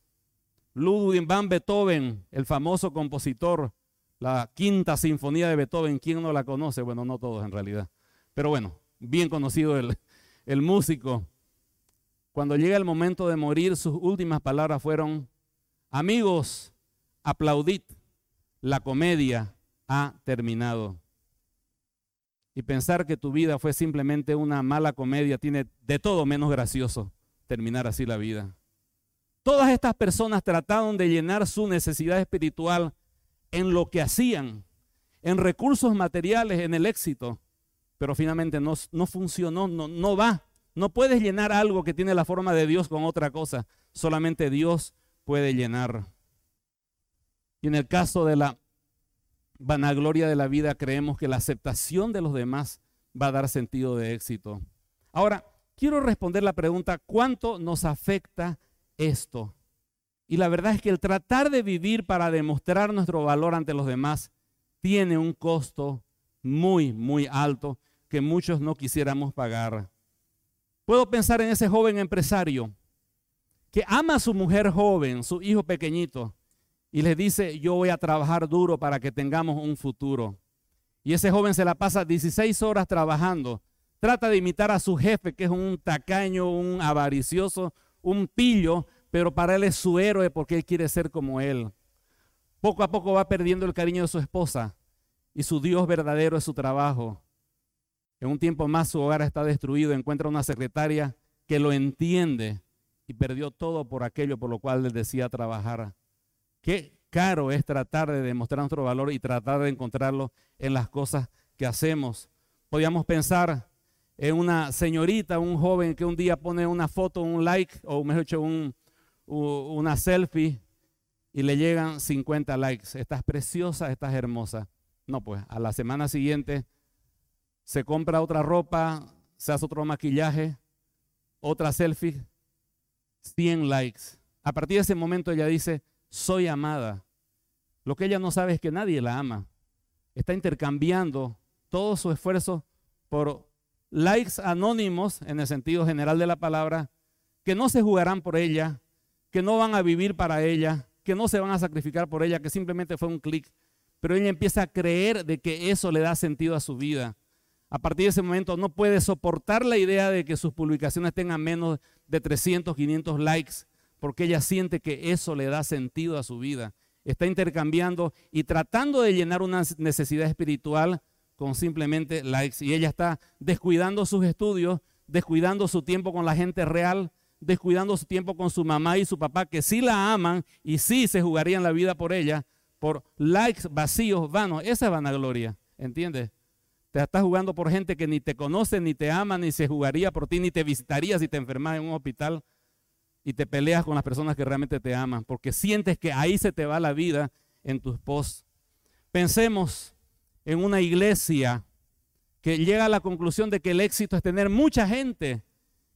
Ludwig van Beethoven, el famoso compositor, la quinta sinfonía de Beethoven, ¿quién no la conoce? Bueno, no todos en realidad. Pero bueno, bien conocido el, el músico. Cuando llega el momento de morir, sus últimas palabras fueron, amigos, aplaudid, la comedia ha terminado. Y pensar que tu vida fue simplemente una mala comedia tiene de todo menos gracioso terminar así la vida. Todas estas personas trataron de llenar su necesidad espiritual en lo que hacían, en recursos materiales, en el éxito, pero finalmente no, no funcionó, no, no va. No puedes llenar algo que tiene la forma de Dios con otra cosa. Solamente Dios puede llenar. Y en el caso de la vanagloria de la vida, creemos que la aceptación de los demás va a dar sentido de éxito. Ahora, quiero responder la pregunta, ¿cuánto nos afecta esto? Y la verdad es que el tratar de vivir para demostrar nuestro valor ante los demás tiene un costo muy, muy alto que muchos no quisiéramos pagar. Puedo pensar en ese joven empresario que ama a su mujer joven, su hijo pequeñito, y le dice, yo voy a trabajar duro para que tengamos un futuro. Y ese joven se la pasa 16 horas trabajando. Trata de imitar a su jefe, que es un tacaño, un avaricioso, un pillo, pero para él es su héroe porque él quiere ser como él. Poco a poco va perdiendo el cariño de su esposa y su Dios verdadero es su trabajo. En un tiempo más su hogar está destruido, encuentra una secretaria que lo entiende y perdió todo por aquello por lo cual él decía trabajar. Qué caro es tratar de demostrar nuestro valor y tratar de encontrarlo en las cosas que hacemos. Podríamos pensar en una señorita, un joven que un día pone una foto, un like, o mejor dicho, un, una selfie y le llegan 50 likes. Estás preciosa, estás hermosa. No, pues a la semana siguiente se compra otra ropa, se hace otro maquillaje, otra selfie, 100 likes. A partir de ese momento ella dice, soy amada. Lo que ella no sabe es que nadie la ama. Está intercambiando todo su esfuerzo por likes anónimos, en el sentido general de la palabra, que no se jugarán por ella, que no van a vivir para ella, que no se van a sacrificar por ella, que simplemente fue un clic. Pero ella empieza a creer de que eso le da sentido a su vida. A partir de ese momento no puede soportar la idea de que sus publicaciones tengan menos de 300, 500 likes, porque ella siente que eso le da sentido a su vida. Está intercambiando y tratando de llenar una necesidad espiritual con simplemente likes. Y ella está descuidando sus estudios, descuidando su tiempo con la gente real, descuidando su tiempo con su mamá y su papá, que sí la aman y sí se jugarían la vida por ella, por likes vacíos, vanos. Esa es vanagloria, ¿entiendes? Te estás jugando por gente que ni te conoce, ni te ama, ni se jugaría por ti, ni te visitaría si te enfermas en un hospital y te peleas con las personas que realmente te aman, porque sientes que ahí se te va la vida en tus posts. Pensemos en una iglesia que llega a la conclusión de que el éxito es tener mucha gente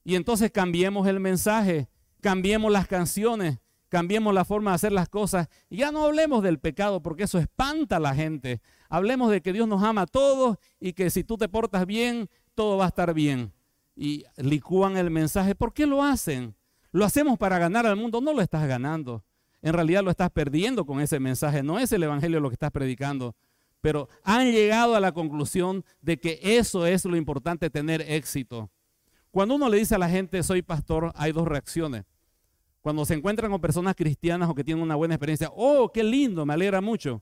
y entonces cambiemos el mensaje, cambiemos las canciones, cambiemos la forma de hacer las cosas y ya no hablemos del pecado porque eso espanta a la gente. Hablemos de que Dios nos ama a todos y que si tú te portas bien, todo va a estar bien. Y licúan el mensaje. ¿Por qué lo hacen? Lo hacemos para ganar al mundo, no lo estás ganando. En realidad lo estás perdiendo con ese mensaje. No es el Evangelio lo que estás predicando pero han llegado a la conclusión de que eso es lo importante, tener éxito. Cuando uno le dice a la gente, soy pastor, hay dos reacciones. Cuando se encuentran con personas cristianas o que tienen una buena experiencia, oh, qué lindo, me alegra mucho.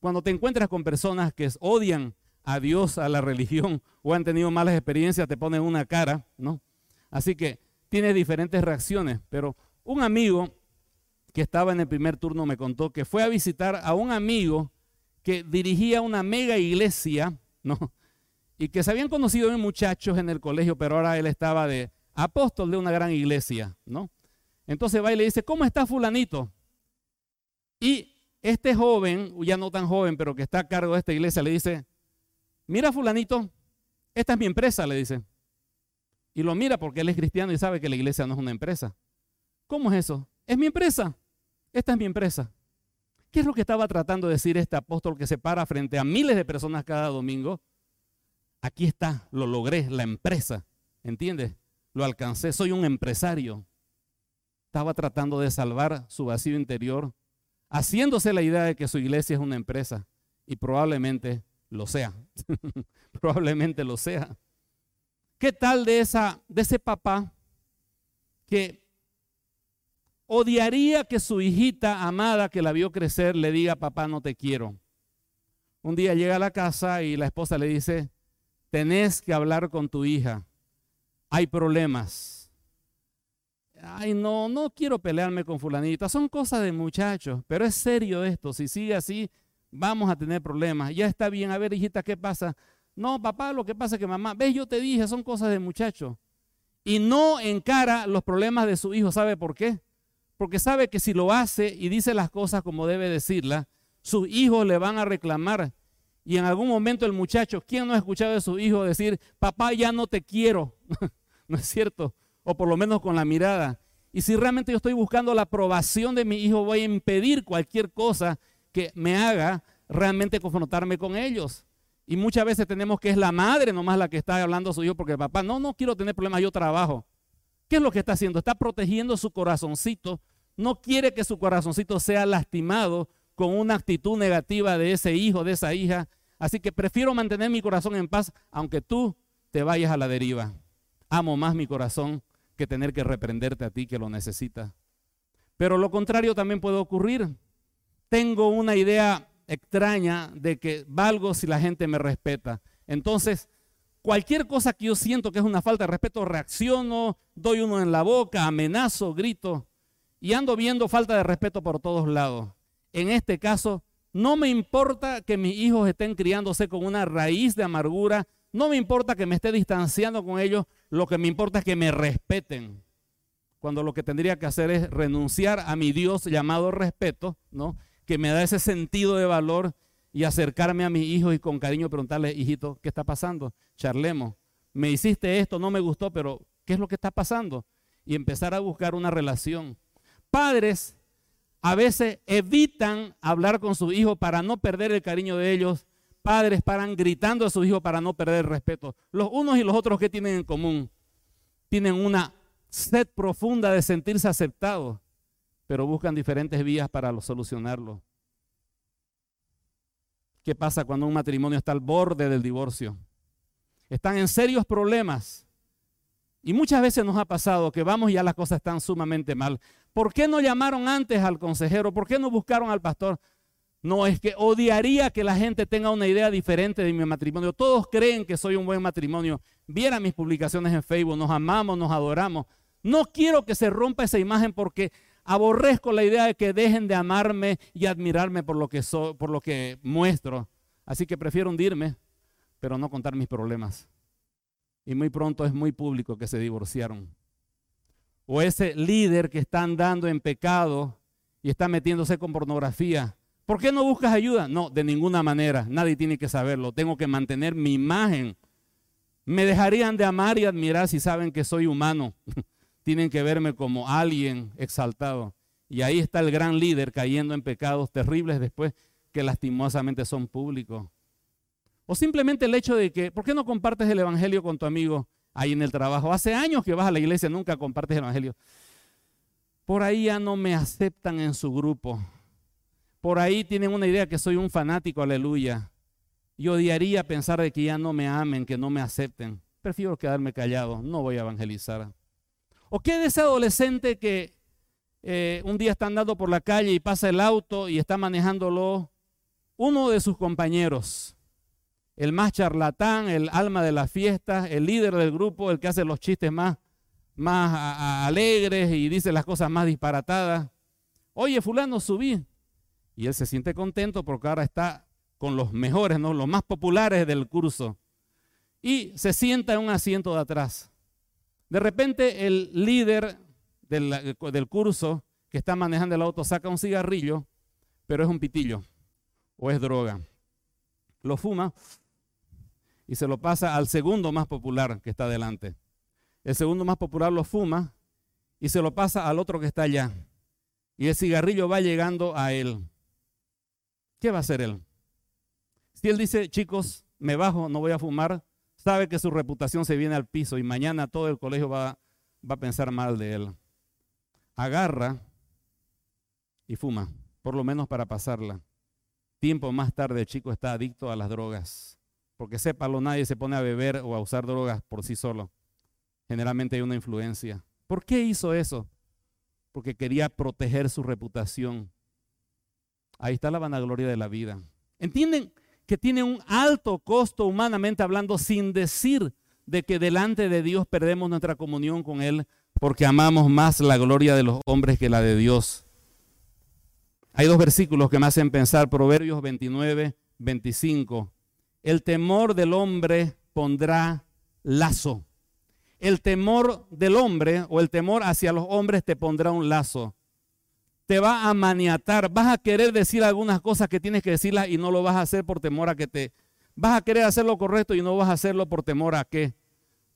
Cuando te encuentras con personas que odian a Dios, a la religión, o han tenido malas experiencias, te ponen una cara, ¿no? Así que tiene diferentes reacciones, pero un amigo que estaba en el primer turno me contó que fue a visitar a un amigo que dirigía una mega iglesia, ¿no? Y que se habían conocido en muchachos en el colegio, pero ahora él estaba de apóstol de una gran iglesia, ¿no? Entonces va y le dice, ¿cómo está fulanito? Y este joven, ya no tan joven, pero que está a cargo de esta iglesia, le dice, mira fulanito, esta es mi empresa, le dice. Y lo mira porque él es cristiano y sabe que la iglesia no es una empresa. ¿Cómo es eso? Es mi empresa. Esta es mi empresa. ¿Qué es lo que estaba tratando de decir este apóstol que se para frente a miles de personas cada domingo? Aquí está, lo logré, la empresa. ¿Entiendes? Lo alcancé, soy un empresario. Estaba tratando de salvar su vacío interior, haciéndose la idea de que su iglesia es una empresa. Y probablemente lo sea. probablemente lo sea. ¿Qué tal de, esa, de ese papá que odiaría que su hijita amada que la vio crecer le diga, papá, no te quiero. Un día llega a la casa y la esposa le dice, tenés que hablar con tu hija, hay problemas. Ay, no, no quiero pelearme con fulanita, son cosas de muchachos, pero es serio esto, si sigue así, vamos a tener problemas. Ya está bien, a ver, hijita, ¿qué pasa? No, papá, lo que pasa es que mamá, ves, yo te dije, son cosas de muchachos. Y no encara los problemas de su hijo, ¿sabe por qué? porque sabe que si lo hace y dice las cosas como debe decirlas, sus hijos le van a reclamar. Y en algún momento el muchacho, ¿quién no ha escuchado de su hijo decir, papá, ya no te quiero? ¿No es cierto? O por lo menos con la mirada. Y si realmente yo estoy buscando la aprobación de mi hijo, voy a impedir cualquier cosa que me haga realmente confrontarme con ellos. Y muchas veces tenemos que es la madre nomás la que está hablando a su hijo porque papá, no, no quiero tener problemas, yo trabajo. ¿Qué es lo que está haciendo? Está protegiendo su corazoncito. No quiere que su corazoncito sea lastimado con una actitud negativa de ese hijo, de esa hija. Así que prefiero mantener mi corazón en paz, aunque tú te vayas a la deriva. Amo más mi corazón que tener que reprenderte a ti que lo necesitas. Pero lo contrario también puede ocurrir. Tengo una idea extraña de que valgo si la gente me respeta. Entonces, cualquier cosa que yo siento que es una falta de respeto, reacciono, doy uno en la boca, amenazo, grito y ando viendo falta de respeto por todos lados. En este caso, no me importa que mis hijos estén criándose con una raíz de amargura, no me importa que me esté distanciando con ellos, lo que me importa es que me respeten. Cuando lo que tendría que hacer es renunciar a mi Dios llamado respeto, ¿no? que me da ese sentido de valor y acercarme a mi hijo y con cariño preguntarle, hijito, ¿qué está pasando? Charlemos. Me hiciste esto, no me gustó, pero ¿qué es lo que está pasando? Y empezar a buscar una relación. Padres a veces evitan hablar con sus hijos para no perder el cariño de ellos. Padres paran gritando a sus hijos para no perder el respeto. Los unos y los otros que tienen en común tienen una sed profunda de sentirse aceptados pero buscan diferentes vías para solucionarlo. ¿Qué pasa cuando un matrimonio está al borde del divorcio? Están en serios problemas. Y muchas veces nos ha pasado que vamos y ya las cosas están sumamente mal. ¿Por qué no llamaron antes al consejero? ¿Por qué no buscaron al pastor? No, es que odiaría que la gente tenga una idea diferente de mi matrimonio. Todos creen que soy un buen matrimonio. Viera mis publicaciones en Facebook, nos amamos, nos adoramos. No quiero que se rompa esa imagen porque Aborrezco la idea de que dejen de amarme y admirarme por lo que, por lo que muestro. Así que prefiero hundirme, pero no contar mis problemas. Y muy pronto es muy público que se divorciaron. O ese líder que está andando en pecado y está metiéndose con pornografía. ¿Por qué no buscas ayuda? No, de ninguna manera. Nadie tiene que saberlo. Tengo que mantener mi imagen. Me dejarían de amar y admirar si saben que soy humano. tienen que verme como alguien exaltado. Y ahí está el gran líder cayendo en pecados terribles después que lastimosamente son públicos. O simplemente el hecho de que, ¿por qué no compartes el Evangelio con tu amigo ahí en el trabajo? Hace años que vas a la iglesia, nunca compartes el Evangelio. Por ahí ya no me aceptan en su grupo. Por ahí tienen una idea que soy un fanático, aleluya. Yo odiaría pensar de que ya no me amen, que no me acepten. Prefiero quedarme callado, no voy a evangelizar. ¿O qué de ese adolescente que eh, un día está andando por la calle y pasa el auto y está manejándolo uno de sus compañeros? El más charlatán, el alma de la fiesta, el líder del grupo, el que hace los chistes más, más alegres y dice las cosas más disparatadas. Oye, fulano, subí. Y él se siente contento porque ahora está con los mejores, ¿no? los más populares del curso. Y se sienta en un asiento de atrás. De repente el líder del, curso que está manejando el auto saca un cigarrillo, pero es un pitillo o es droga. Lo fuma y se lo pasa al segundo más popular que está adelante. El segundo más popular lo fuma y se lo pasa al otro que está allá. Y el cigarrillo va llegando a él. ¿Qué va a hacer él? Si él dice, chicos, me bajo, no voy a fumar, sabe que su reputación se viene al piso y mañana todo el colegio va, va a pensar mal de él. Agarra y fuma, por lo menos para pasarla. Tiempo más tarde el chico está adicto a las drogas, porque sépalo, nadie se pone a beber o a usar drogas por sí solo. Generalmente hay una influencia. ¿Por qué hizo eso? Porque quería proteger su reputación. Ahí está la vanagloria de la vida. ¿Entienden? que tiene un alto costo humanamente hablando, sin decir de que delante de Dios perdemos nuestra comunión con Él porque amamos más la gloria de los hombres que la de Dios. Hay dos versículos que me hacen pensar, Proverbios 29, 25. El temor del hombre pondrá lazo. El temor del hombre o el temor hacia los hombres te pondrá un lazo. Te va a maniatar, vas a querer decir algunas cosas que tienes que decirlas y no lo vas a hacer por temor a que te... Vas a querer hacer lo correcto y no vas a hacerlo por temor a que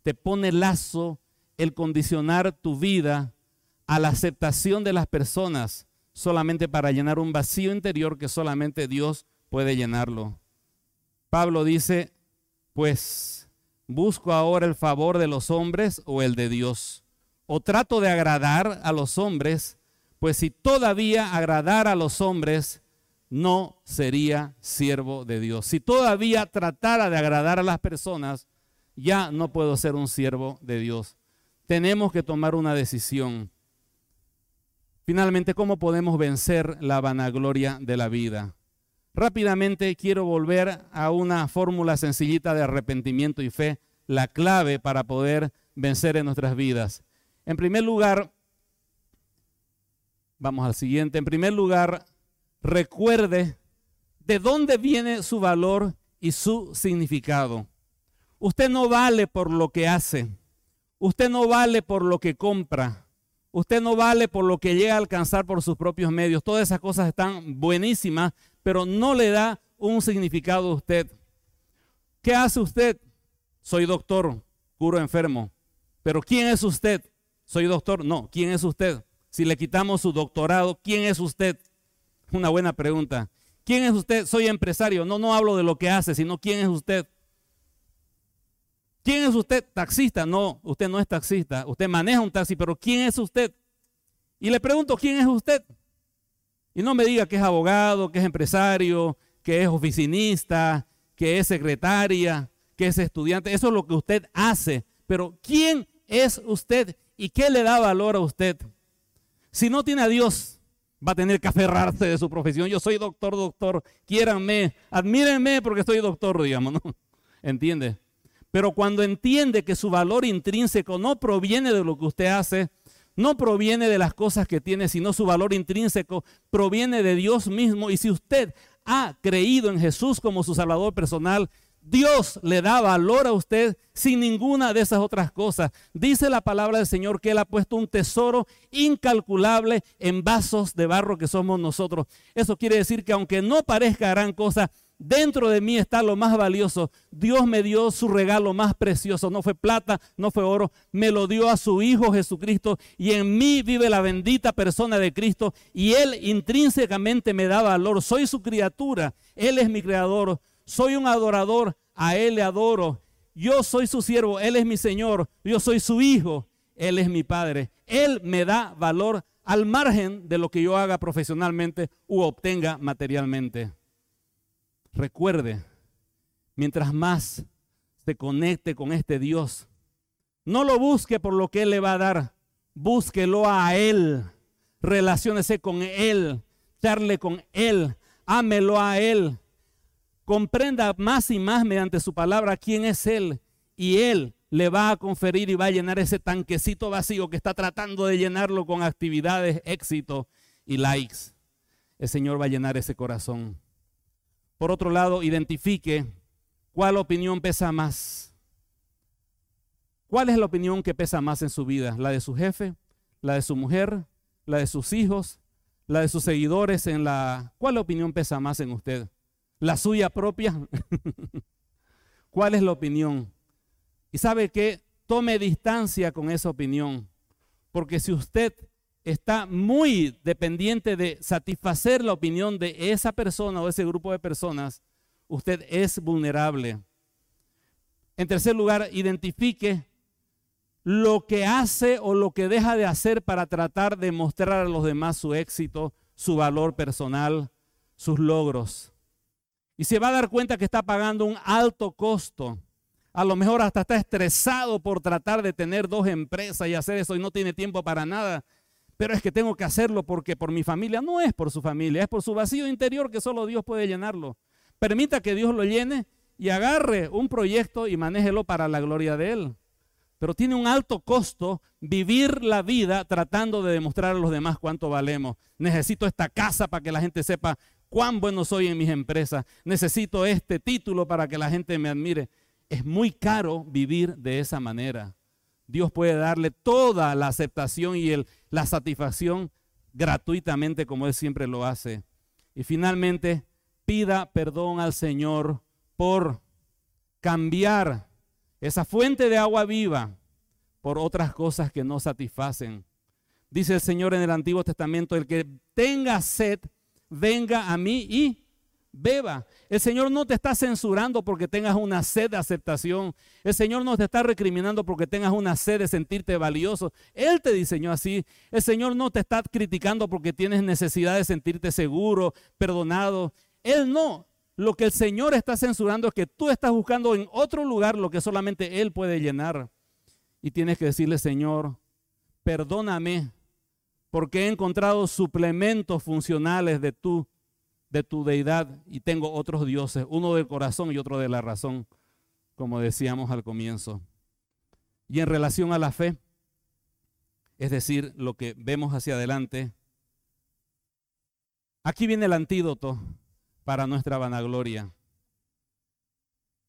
te pone lazo el condicionar tu vida a la aceptación de las personas solamente para llenar un vacío interior que solamente Dios puede llenarlo. Pablo dice, pues, ¿busco ahora el favor de los hombres o el de Dios? ¿O trato de agradar a los hombres? Pues si todavía agradar a los hombres, no sería siervo de Dios. Si todavía tratara de agradar a las personas, ya no puedo ser un siervo de Dios. Tenemos que tomar una decisión. Finalmente, ¿cómo podemos vencer la vanagloria de la vida? Rápidamente quiero volver a una fórmula sencillita de arrepentimiento y fe, la clave para poder vencer en nuestras vidas. En primer lugar, Vamos al siguiente. En primer lugar, recuerde de dónde viene su valor y su significado. Usted no vale por lo que hace. Usted no vale por lo que compra. Usted no vale por lo que llega a alcanzar por sus propios medios. Todas esas cosas están buenísimas, pero no le da un significado a usted. ¿Qué hace usted? Soy doctor, curo enfermo. Pero ¿quién es usted? Soy doctor. No, ¿quién es usted? Si le quitamos su doctorado, ¿quién es usted? Una buena pregunta. ¿Quién es usted? Soy empresario. No, no hablo de lo que hace, sino quién es usted. ¿Quién es usted? Taxista. No, usted no es taxista. Usted maneja un taxi, pero ¿quién es usted? Y le pregunto, ¿quién es usted? Y no me diga que es abogado, que es empresario, que es oficinista, que es secretaria, que es estudiante. Eso es lo que usted hace. Pero ¿quién es usted y qué le da valor a usted? Si no tiene a Dios, va a tener que aferrarse de su profesión. Yo soy doctor, doctor, quiéranme, admírenme porque soy doctor, digamos, ¿no? ¿Entiende? Pero cuando entiende que su valor intrínseco no proviene de lo que usted hace, no proviene de las cosas que tiene, sino su valor intrínseco proviene de Dios mismo. Y si usted ha creído en Jesús como su Salvador personal, Dios le da valor a usted sin ninguna de esas otras cosas. Dice la palabra del Señor que Él ha puesto un tesoro incalculable en vasos de barro que somos nosotros. Eso quiere decir que aunque no parezca gran cosa, dentro de mí está lo más valioso. Dios me dio su regalo más precioso. No fue plata, no fue oro. Me lo dio a su Hijo Jesucristo. Y en mí vive la bendita persona de Cristo. Y Él intrínsecamente me da valor. Soy su criatura. Él es mi creador soy un adorador, a Él le adoro. Yo soy su siervo, Él es mi Señor. Yo soy su hijo, Él es mi Padre. Él me da valor al margen de lo que yo haga profesionalmente u obtenga materialmente. Recuerde, mientras más se conecte con este Dios, no lo busque por lo que Él le va a dar, búsquelo a Él, relaciónese con Él, charle con Él, ámelo a Él, comprenda más y más mediante su palabra quién es Él y Él le va a conferir y va a llenar ese tanquecito vacío que está tratando de llenarlo con actividades, éxito y likes. El Señor va a llenar ese corazón. Por otro lado, identifique cuál opinión pesa más. ¿Cuál es la opinión que pesa más en su vida? ¿La de su jefe? ¿La de su mujer? ¿La de sus hijos? ¿La de sus seguidores en la... ¿Cuál opinión pesa más en usted? La suya propia. ¿Cuál es la opinión? Y sabe que tome distancia con esa opinión, porque si usted está muy dependiente de satisfacer la opinión de esa persona o ese grupo de personas, usted es vulnerable. En tercer lugar, identifique lo que hace o lo que deja de hacer para tratar de mostrar a los demás su éxito, su valor personal, sus logros y se va a dar cuenta que está pagando un alto costo. A lo mejor hasta está estresado por tratar de tener dos empresas y hacer eso y no tiene tiempo para nada. Pero es que tengo que hacerlo porque por mi familia no es por su familia, es por su vacío interior que solo Dios puede llenarlo. Permita que Dios lo llene y agarre un proyecto y manéjelo para la gloria de Él. Pero tiene un alto costo vivir la vida tratando de demostrar a los demás cuánto valemos. Necesito esta casa para que la gente sepa cuán bueno soy en mis empresas, necesito este título para que la gente me admire. Es muy caro vivir de esa manera. Dios puede darle toda la aceptación y la satisfacción gratuitamente como Él siempre lo hace. Y finalmente, pida perdón al Señor por cambiar esa fuente de agua viva por otras cosas que no satisfacen. Dice el Señor en el Antiguo Testamento, el que tenga sed, venga a mí y beba. El Señor no te está censurando porque tengas una sed de aceptación. El Señor no te está recriminando porque tengas una sed de sentirte valioso. Él te diseñó así. El Señor no te está criticando porque tienes necesidad de sentirte seguro, perdonado. Él no. Lo que el Señor está censurando es que tú estás buscando en otro lugar lo que solamente Él puede llenar. Y tienes que decirle, Señor, perdóname porque he encontrado suplementos funcionales de tu de tu deidad y tengo otros dioses, uno del corazón y otro de la razón, como decíamos al comienzo. Y en relación a la fe, es decir, lo que vemos hacia adelante, aquí viene el antídoto para nuestra vanagloria.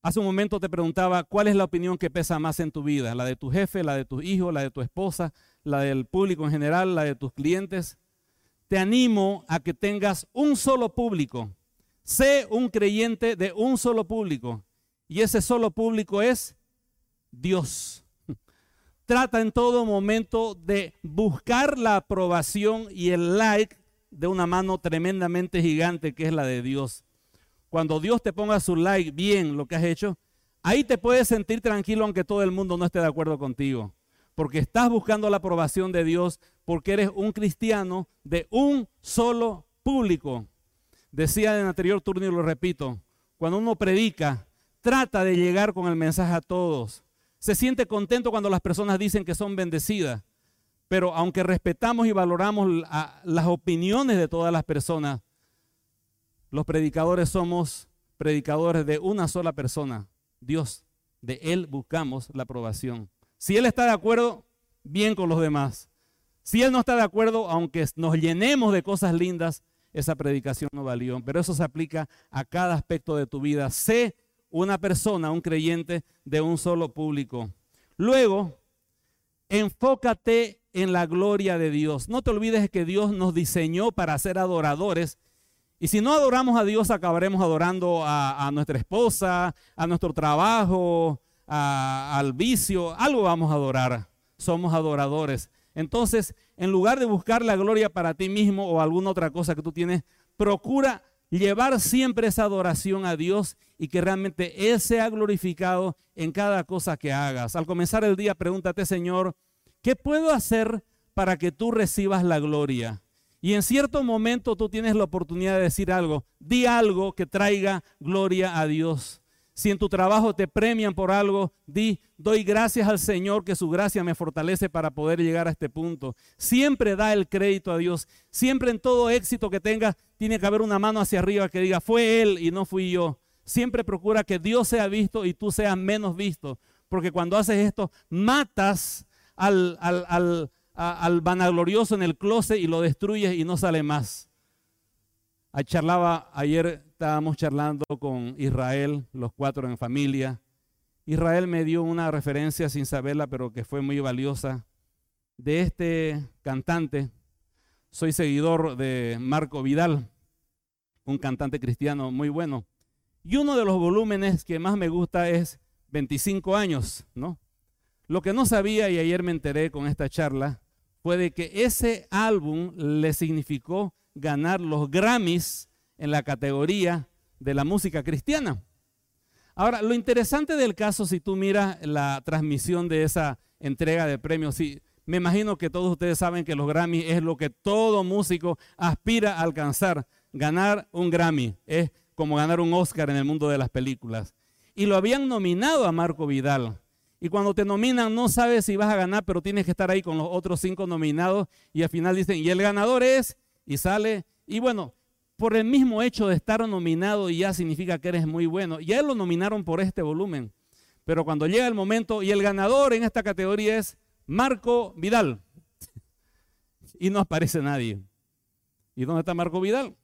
Hace un momento te preguntaba cuál es la opinión que pesa más en tu vida, la de tu jefe, la de tus hijos, la de tu esposa, la del público en general, la de tus clientes te animo a que tengas un solo público. Sé un creyente de un solo público. Y ese solo público es Dios. Trata en todo momento de buscar la aprobación y el like de una mano tremendamente gigante que es la de Dios. Cuando Dios te ponga su like bien lo que has hecho, ahí te puedes sentir tranquilo aunque todo el mundo no esté de acuerdo contigo porque estás buscando la aprobación de Dios, porque eres un cristiano de un solo público. Decía en el anterior turno y lo repito, cuando uno predica, trata de llegar con el mensaje a todos. Se siente contento cuando las personas dicen que son bendecidas, pero aunque respetamos y valoramos las opiniones de todas las personas, los predicadores somos predicadores de una sola persona, Dios. De Él buscamos la aprobación. Si Él está de acuerdo, bien con los demás. Si Él no está de acuerdo, aunque nos llenemos de cosas lindas, esa predicación no valió. Pero eso se aplica a cada aspecto de tu vida. Sé una persona, un creyente de un solo público. Luego, enfócate en la gloria de Dios. No te olvides que Dios nos diseñó para ser adoradores. Y si no adoramos a Dios, acabaremos adorando a, a nuestra esposa, a nuestro trabajo, al vicio, algo vamos a adorar. Somos adoradores. Entonces, en lugar de buscar la gloria para ti mismo o alguna otra cosa que tú tienes, procura llevar siempre esa adoración a Dios y que realmente Él sea glorificado en cada cosa que hagas. Al comenzar el día, pregúntate, Señor, ¿qué puedo hacer para que tú recibas la gloria? Y en cierto momento tú tienes la oportunidad de decir algo. Di algo que traiga gloria a Dios. Si en tu trabajo te premian por algo, di, doy gracias al Señor que su gracia me fortalece para poder llegar a este punto. Siempre da el crédito a Dios. Siempre en todo éxito que tengas, tiene que haber una mano hacia arriba que diga, fue Él y no fui yo. Siempre procura que Dios sea visto y tú seas menos visto. Porque cuando haces esto, matas al, al, vanaglorioso en el closet y lo destruyes y no sale más. Charlaba ayer estábamos charlando con Israel, los cuatro en familia. Israel me dio una referencia sin saberla, pero que fue muy valiosa, de este cantante. Soy seguidor de Marco Vidal, un cantante cristiano muy bueno. Y uno de los volúmenes que más me gusta es 25 años, ¿no? Lo que no sabía y ayer me enteré con esta charla fue de que ese álbum le significó ganar los Grammys en la categoría de la música cristiana. Ahora, lo interesante del caso, si tú miras la transmisión de esa entrega de premios, sí, me imagino que todos ustedes saben que los Grammy es lo que todo músico aspira a alcanzar. Ganar un Grammy es como ganar un Oscar en el mundo de las películas. Y lo habían nominado a Marco Vidal. Y cuando te nominan no sabes si vas a ganar, pero tienes que estar ahí con los otros cinco nominados y al final dicen, y el ganador es, y sale, y bueno, por el mismo hecho de estar nominado ya significa que eres muy bueno. Y a él lo nominaron por este volumen. Pero cuando llega el momento y el ganador en esta categoría es Marco Vidal. Y no aparece nadie. ¿Y dónde está Marco Vidal?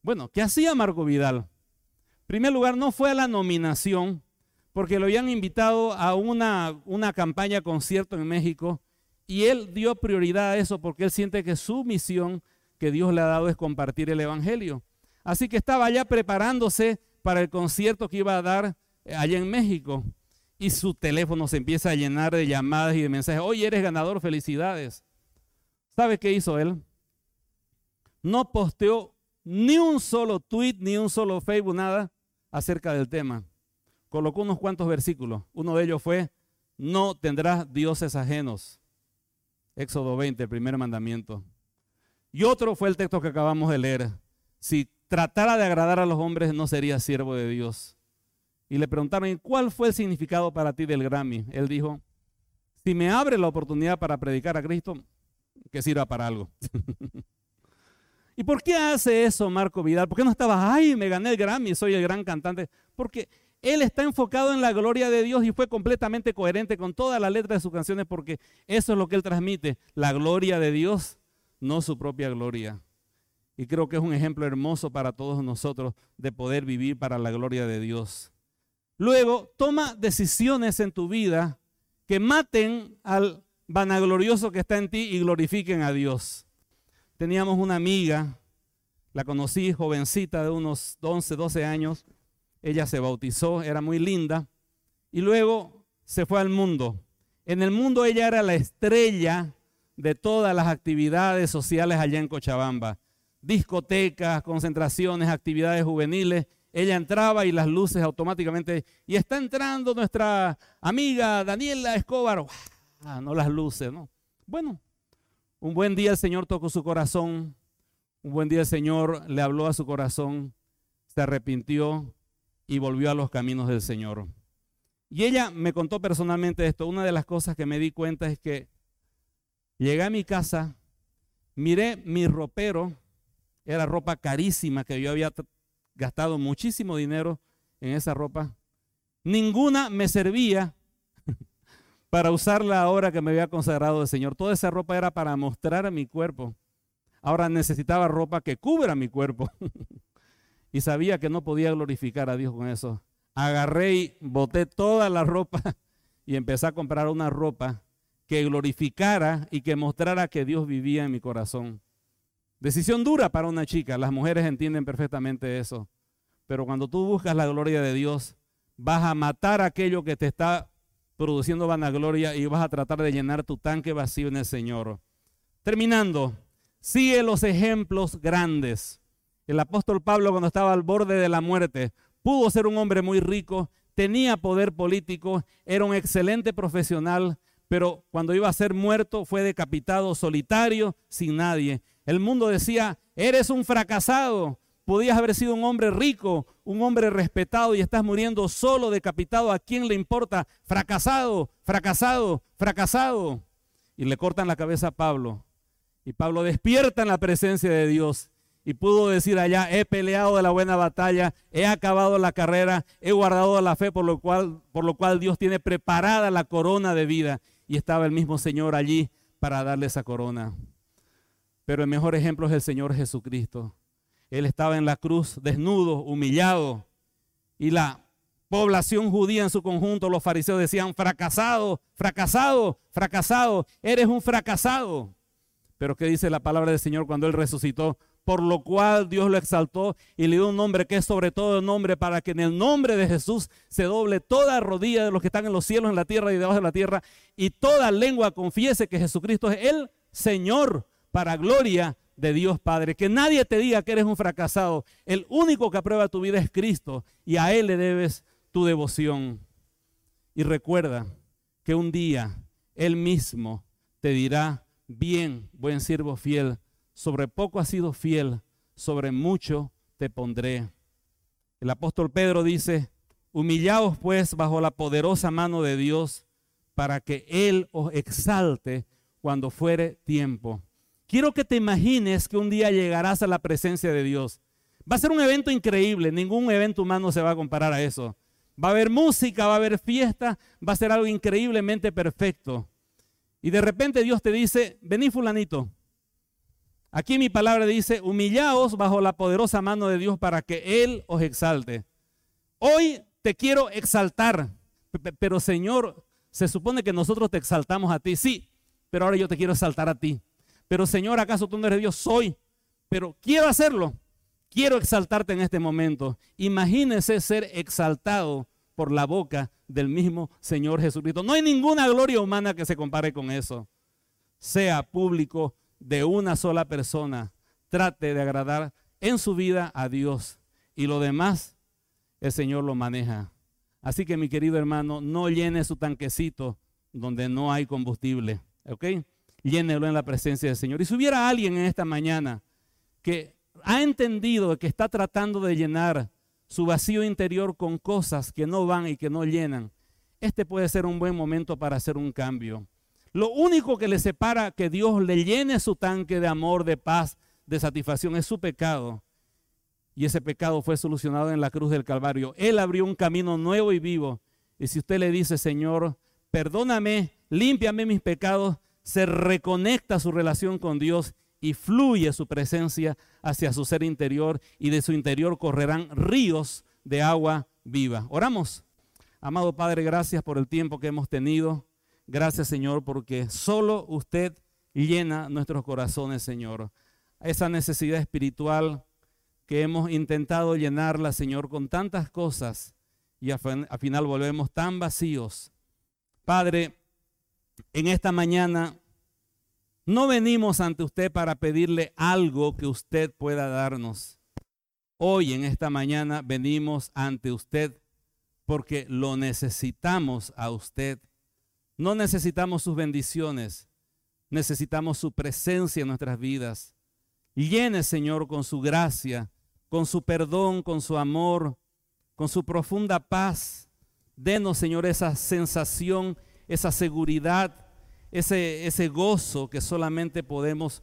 Bueno, ¿qué hacía Marco Vidal? En primer lugar, no fue a la nominación porque lo habían invitado a una, una campaña concierto en México Y él dio prioridad a eso porque él siente que su misión que Dios le ha dado es compartir el Evangelio. Así que estaba ya preparándose para el concierto que iba a dar eh, allá en México. Y su teléfono se empieza a llenar de llamadas y de mensajes. Oye, eres ganador, felicidades. ¿Sabe qué hizo él? No posteó ni un solo tweet, ni un solo Facebook, nada acerca del tema. Colocó unos cuantos versículos. Uno de ellos fue, no tendrás dioses ajenos. Éxodo 20, el primer mandamiento. Y otro fue el texto que acabamos de leer. Si tratara de agradar a los hombres, no sería siervo de Dios. Y le preguntaron, ¿cuál fue el significado para ti del Grammy? Él dijo, si me abre la oportunidad para predicar a Cristo, que sirva para algo. ¿Y por qué hace eso Marco Vidal? ¿Por qué no estaba, ay, me gané el Grammy, soy el gran cantante? Porque él está enfocado en la gloria de Dios y fue completamente coherente con toda la letra de sus canciones porque eso es lo que él transmite, la gloria de Dios, no su propia gloria. Y creo que es un ejemplo hermoso para todos nosotros de poder vivir para la gloria de Dios. Luego, toma decisiones en tu vida que maten al vanaglorioso que está en ti y glorifiquen a Dios. Teníamos una amiga, la conocí jovencita de unos 11, 12 años. Ella se bautizó, era muy linda. Y luego se fue al mundo. En el mundo ella era la estrella de todas las actividades sociales allá en Cochabamba discotecas, concentraciones, actividades juveniles. Ella entraba y las luces automáticamente, y está entrando nuestra amiga Daniela Escobar. Ah, no las luces, ¿no? Bueno, un buen día el Señor tocó su corazón, un buen día el Señor le habló a su corazón, se arrepintió y volvió a los caminos del Señor. Y ella me contó personalmente esto. Una de las cosas que me di cuenta es que llegué a mi casa, miré mi ropero, era ropa carísima que yo había gastado muchísimo dinero en esa ropa. Ninguna me servía para usarla ahora que me había consagrado el Señor. Toda esa ropa era para mostrar a mi cuerpo. Ahora necesitaba ropa que cubra mi cuerpo. y sabía que no podía glorificar a Dios con eso. Agarré y boté toda la ropa y empecé a comprar una ropa que glorificara y que mostrara que Dios vivía en mi corazón. Decisión dura para una chica, las mujeres entienden perfectamente eso. Pero cuando tú buscas la gloria de Dios, vas a matar aquello que te está produciendo vanagloria y vas a tratar de llenar tu tanque vacío en el Señor. Terminando, sigue los ejemplos grandes. El apóstol Pablo cuando estaba al borde de la muerte, pudo ser un hombre muy rico, tenía poder político, era un excelente profesional, pero cuando iba a ser muerto fue decapitado solitario, sin nadie. El mundo decía, eres un fracasado, podías haber sido un hombre rico, un hombre respetado y estás muriendo solo, decapitado. ¿A quién le importa? Fracasado, fracasado, fracasado. Y le cortan la cabeza a Pablo. Y Pablo despierta en la presencia de Dios y pudo decir allá, he peleado de la buena batalla, he acabado la carrera, he guardado la fe por lo cual, por lo cual Dios tiene preparada la corona de vida. Y estaba el mismo Señor allí para darle esa corona. Pero el mejor ejemplo es el Señor Jesucristo. Él estaba en la cruz desnudo, humillado. Y la población judía en su conjunto, los fariseos decían, fracasado, fracasado, fracasado, eres un fracasado. Pero ¿qué dice la palabra del Señor cuando Él resucitó? Por lo cual Dios lo exaltó y le dio un nombre que es sobre todo nombre para que en el nombre de Jesús se doble toda rodilla de los que están en los cielos, en la tierra y debajo de la tierra y toda lengua confiese que Jesucristo es el Señor para gloria de Dios Padre. Que nadie te diga que eres un fracasado. El único que aprueba tu vida es Cristo y a Él le debes tu devoción. Y recuerda que un día Él mismo te dirá, bien, buen siervo fiel, sobre poco has sido fiel, sobre mucho te pondré. El apóstol Pedro dice, humillaos pues bajo la poderosa mano de Dios para que Él os exalte cuando fuere tiempo Quiero que te imagines que un día llegarás a la presencia de Dios. Va a ser un evento increíble, ningún evento humano se va a comparar a eso. Va a haber música, va a haber fiesta, va a ser algo increíblemente perfecto. Y de repente Dios te dice, vení fulanito. Aquí mi palabra dice, humillaos bajo la poderosa mano de Dios para que Él os exalte. Hoy te quiero exaltar, pero Señor, se supone que nosotros te exaltamos a ti. Sí, pero ahora yo te quiero exaltar a ti. Pero Señor, ¿acaso tú no eres Dios? Soy, pero quiero hacerlo. Quiero exaltarte en este momento. Imagínese ser exaltado por la boca del mismo Señor Jesucristo. No hay ninguna gloria humana que se compare con eso. Sea público de una sola persona. Trate de agradar en su vida a Dios. Y lo demás, el Señor lo maneja. Así que mi querido hermano, no llene su tanquecito donde no hay combustible. ¿Ok? Llénelo en la presencia del Señor. Y si hubiera alguien en esta mañana que ha entendido que está tratando de llenar su vacío interior con cosas que no van y que no llenan, este puede ser un buen momento para hacer un cambio. Lo único que le separa que Dios le llene su tanque de amor, de paz, de satisfacción es su pecado. Y ese pecado fue solucionado en la cruz del Calvario. Él abrió un camino nuevo y vivo. Y si usted le dice, Señor, perdóname, límpiame mis pecados, se reconecta su relación con Dios y fluye su presencia hacia su ser interior y de su interior correrán ríos de agua viva. Oramos. Amado Padre, gracias por el tiempo que hemos tenido. Gracias, Señor, porque solo usted llena nuestros corazones, Señor. Esa necesidad espiritual que hemos intentado llenarla, Señor, con tantas cosas y al final volvemos tan vacíos. Padre, en esta mañana no venimos ante usted para pedirle algo que usted pueda darnos. Hoy, en esta mañana, venimos ante usted porque lo necesitamos a usted. No necesitamos sus bendiciones, necesitamos su presencia en nuestras vidas. Llene, Señor, con su gracia con su perdón, con su amor, con su profunda paz. Denos, Señor, esa sensación, esa seguridad, ese, ese gozo que solamente podemos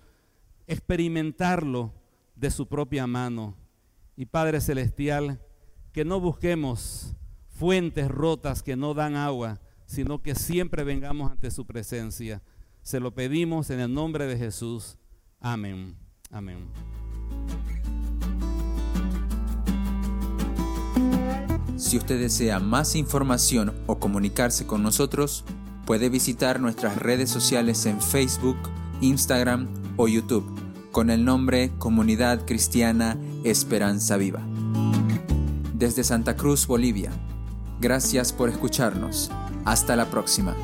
experimentarlo de su propia mano. Y Padre Celestial, que no busquemos fuentes rotas que no dan agua, sino que siempre vengamos ante su presencia. Se lo pedimos en el nombre de Jesús. Amén. Amén. Si usted desea más información o comunicarse con nosotros, puede visitar nuestras redes sociales en Facebook, Instagram o YouTube con el nombre Comunidad Cristiana Esperanza Viva. Desde Santa Cruz, Bolivia. Gracias por escucharnos. Hasta la próxima.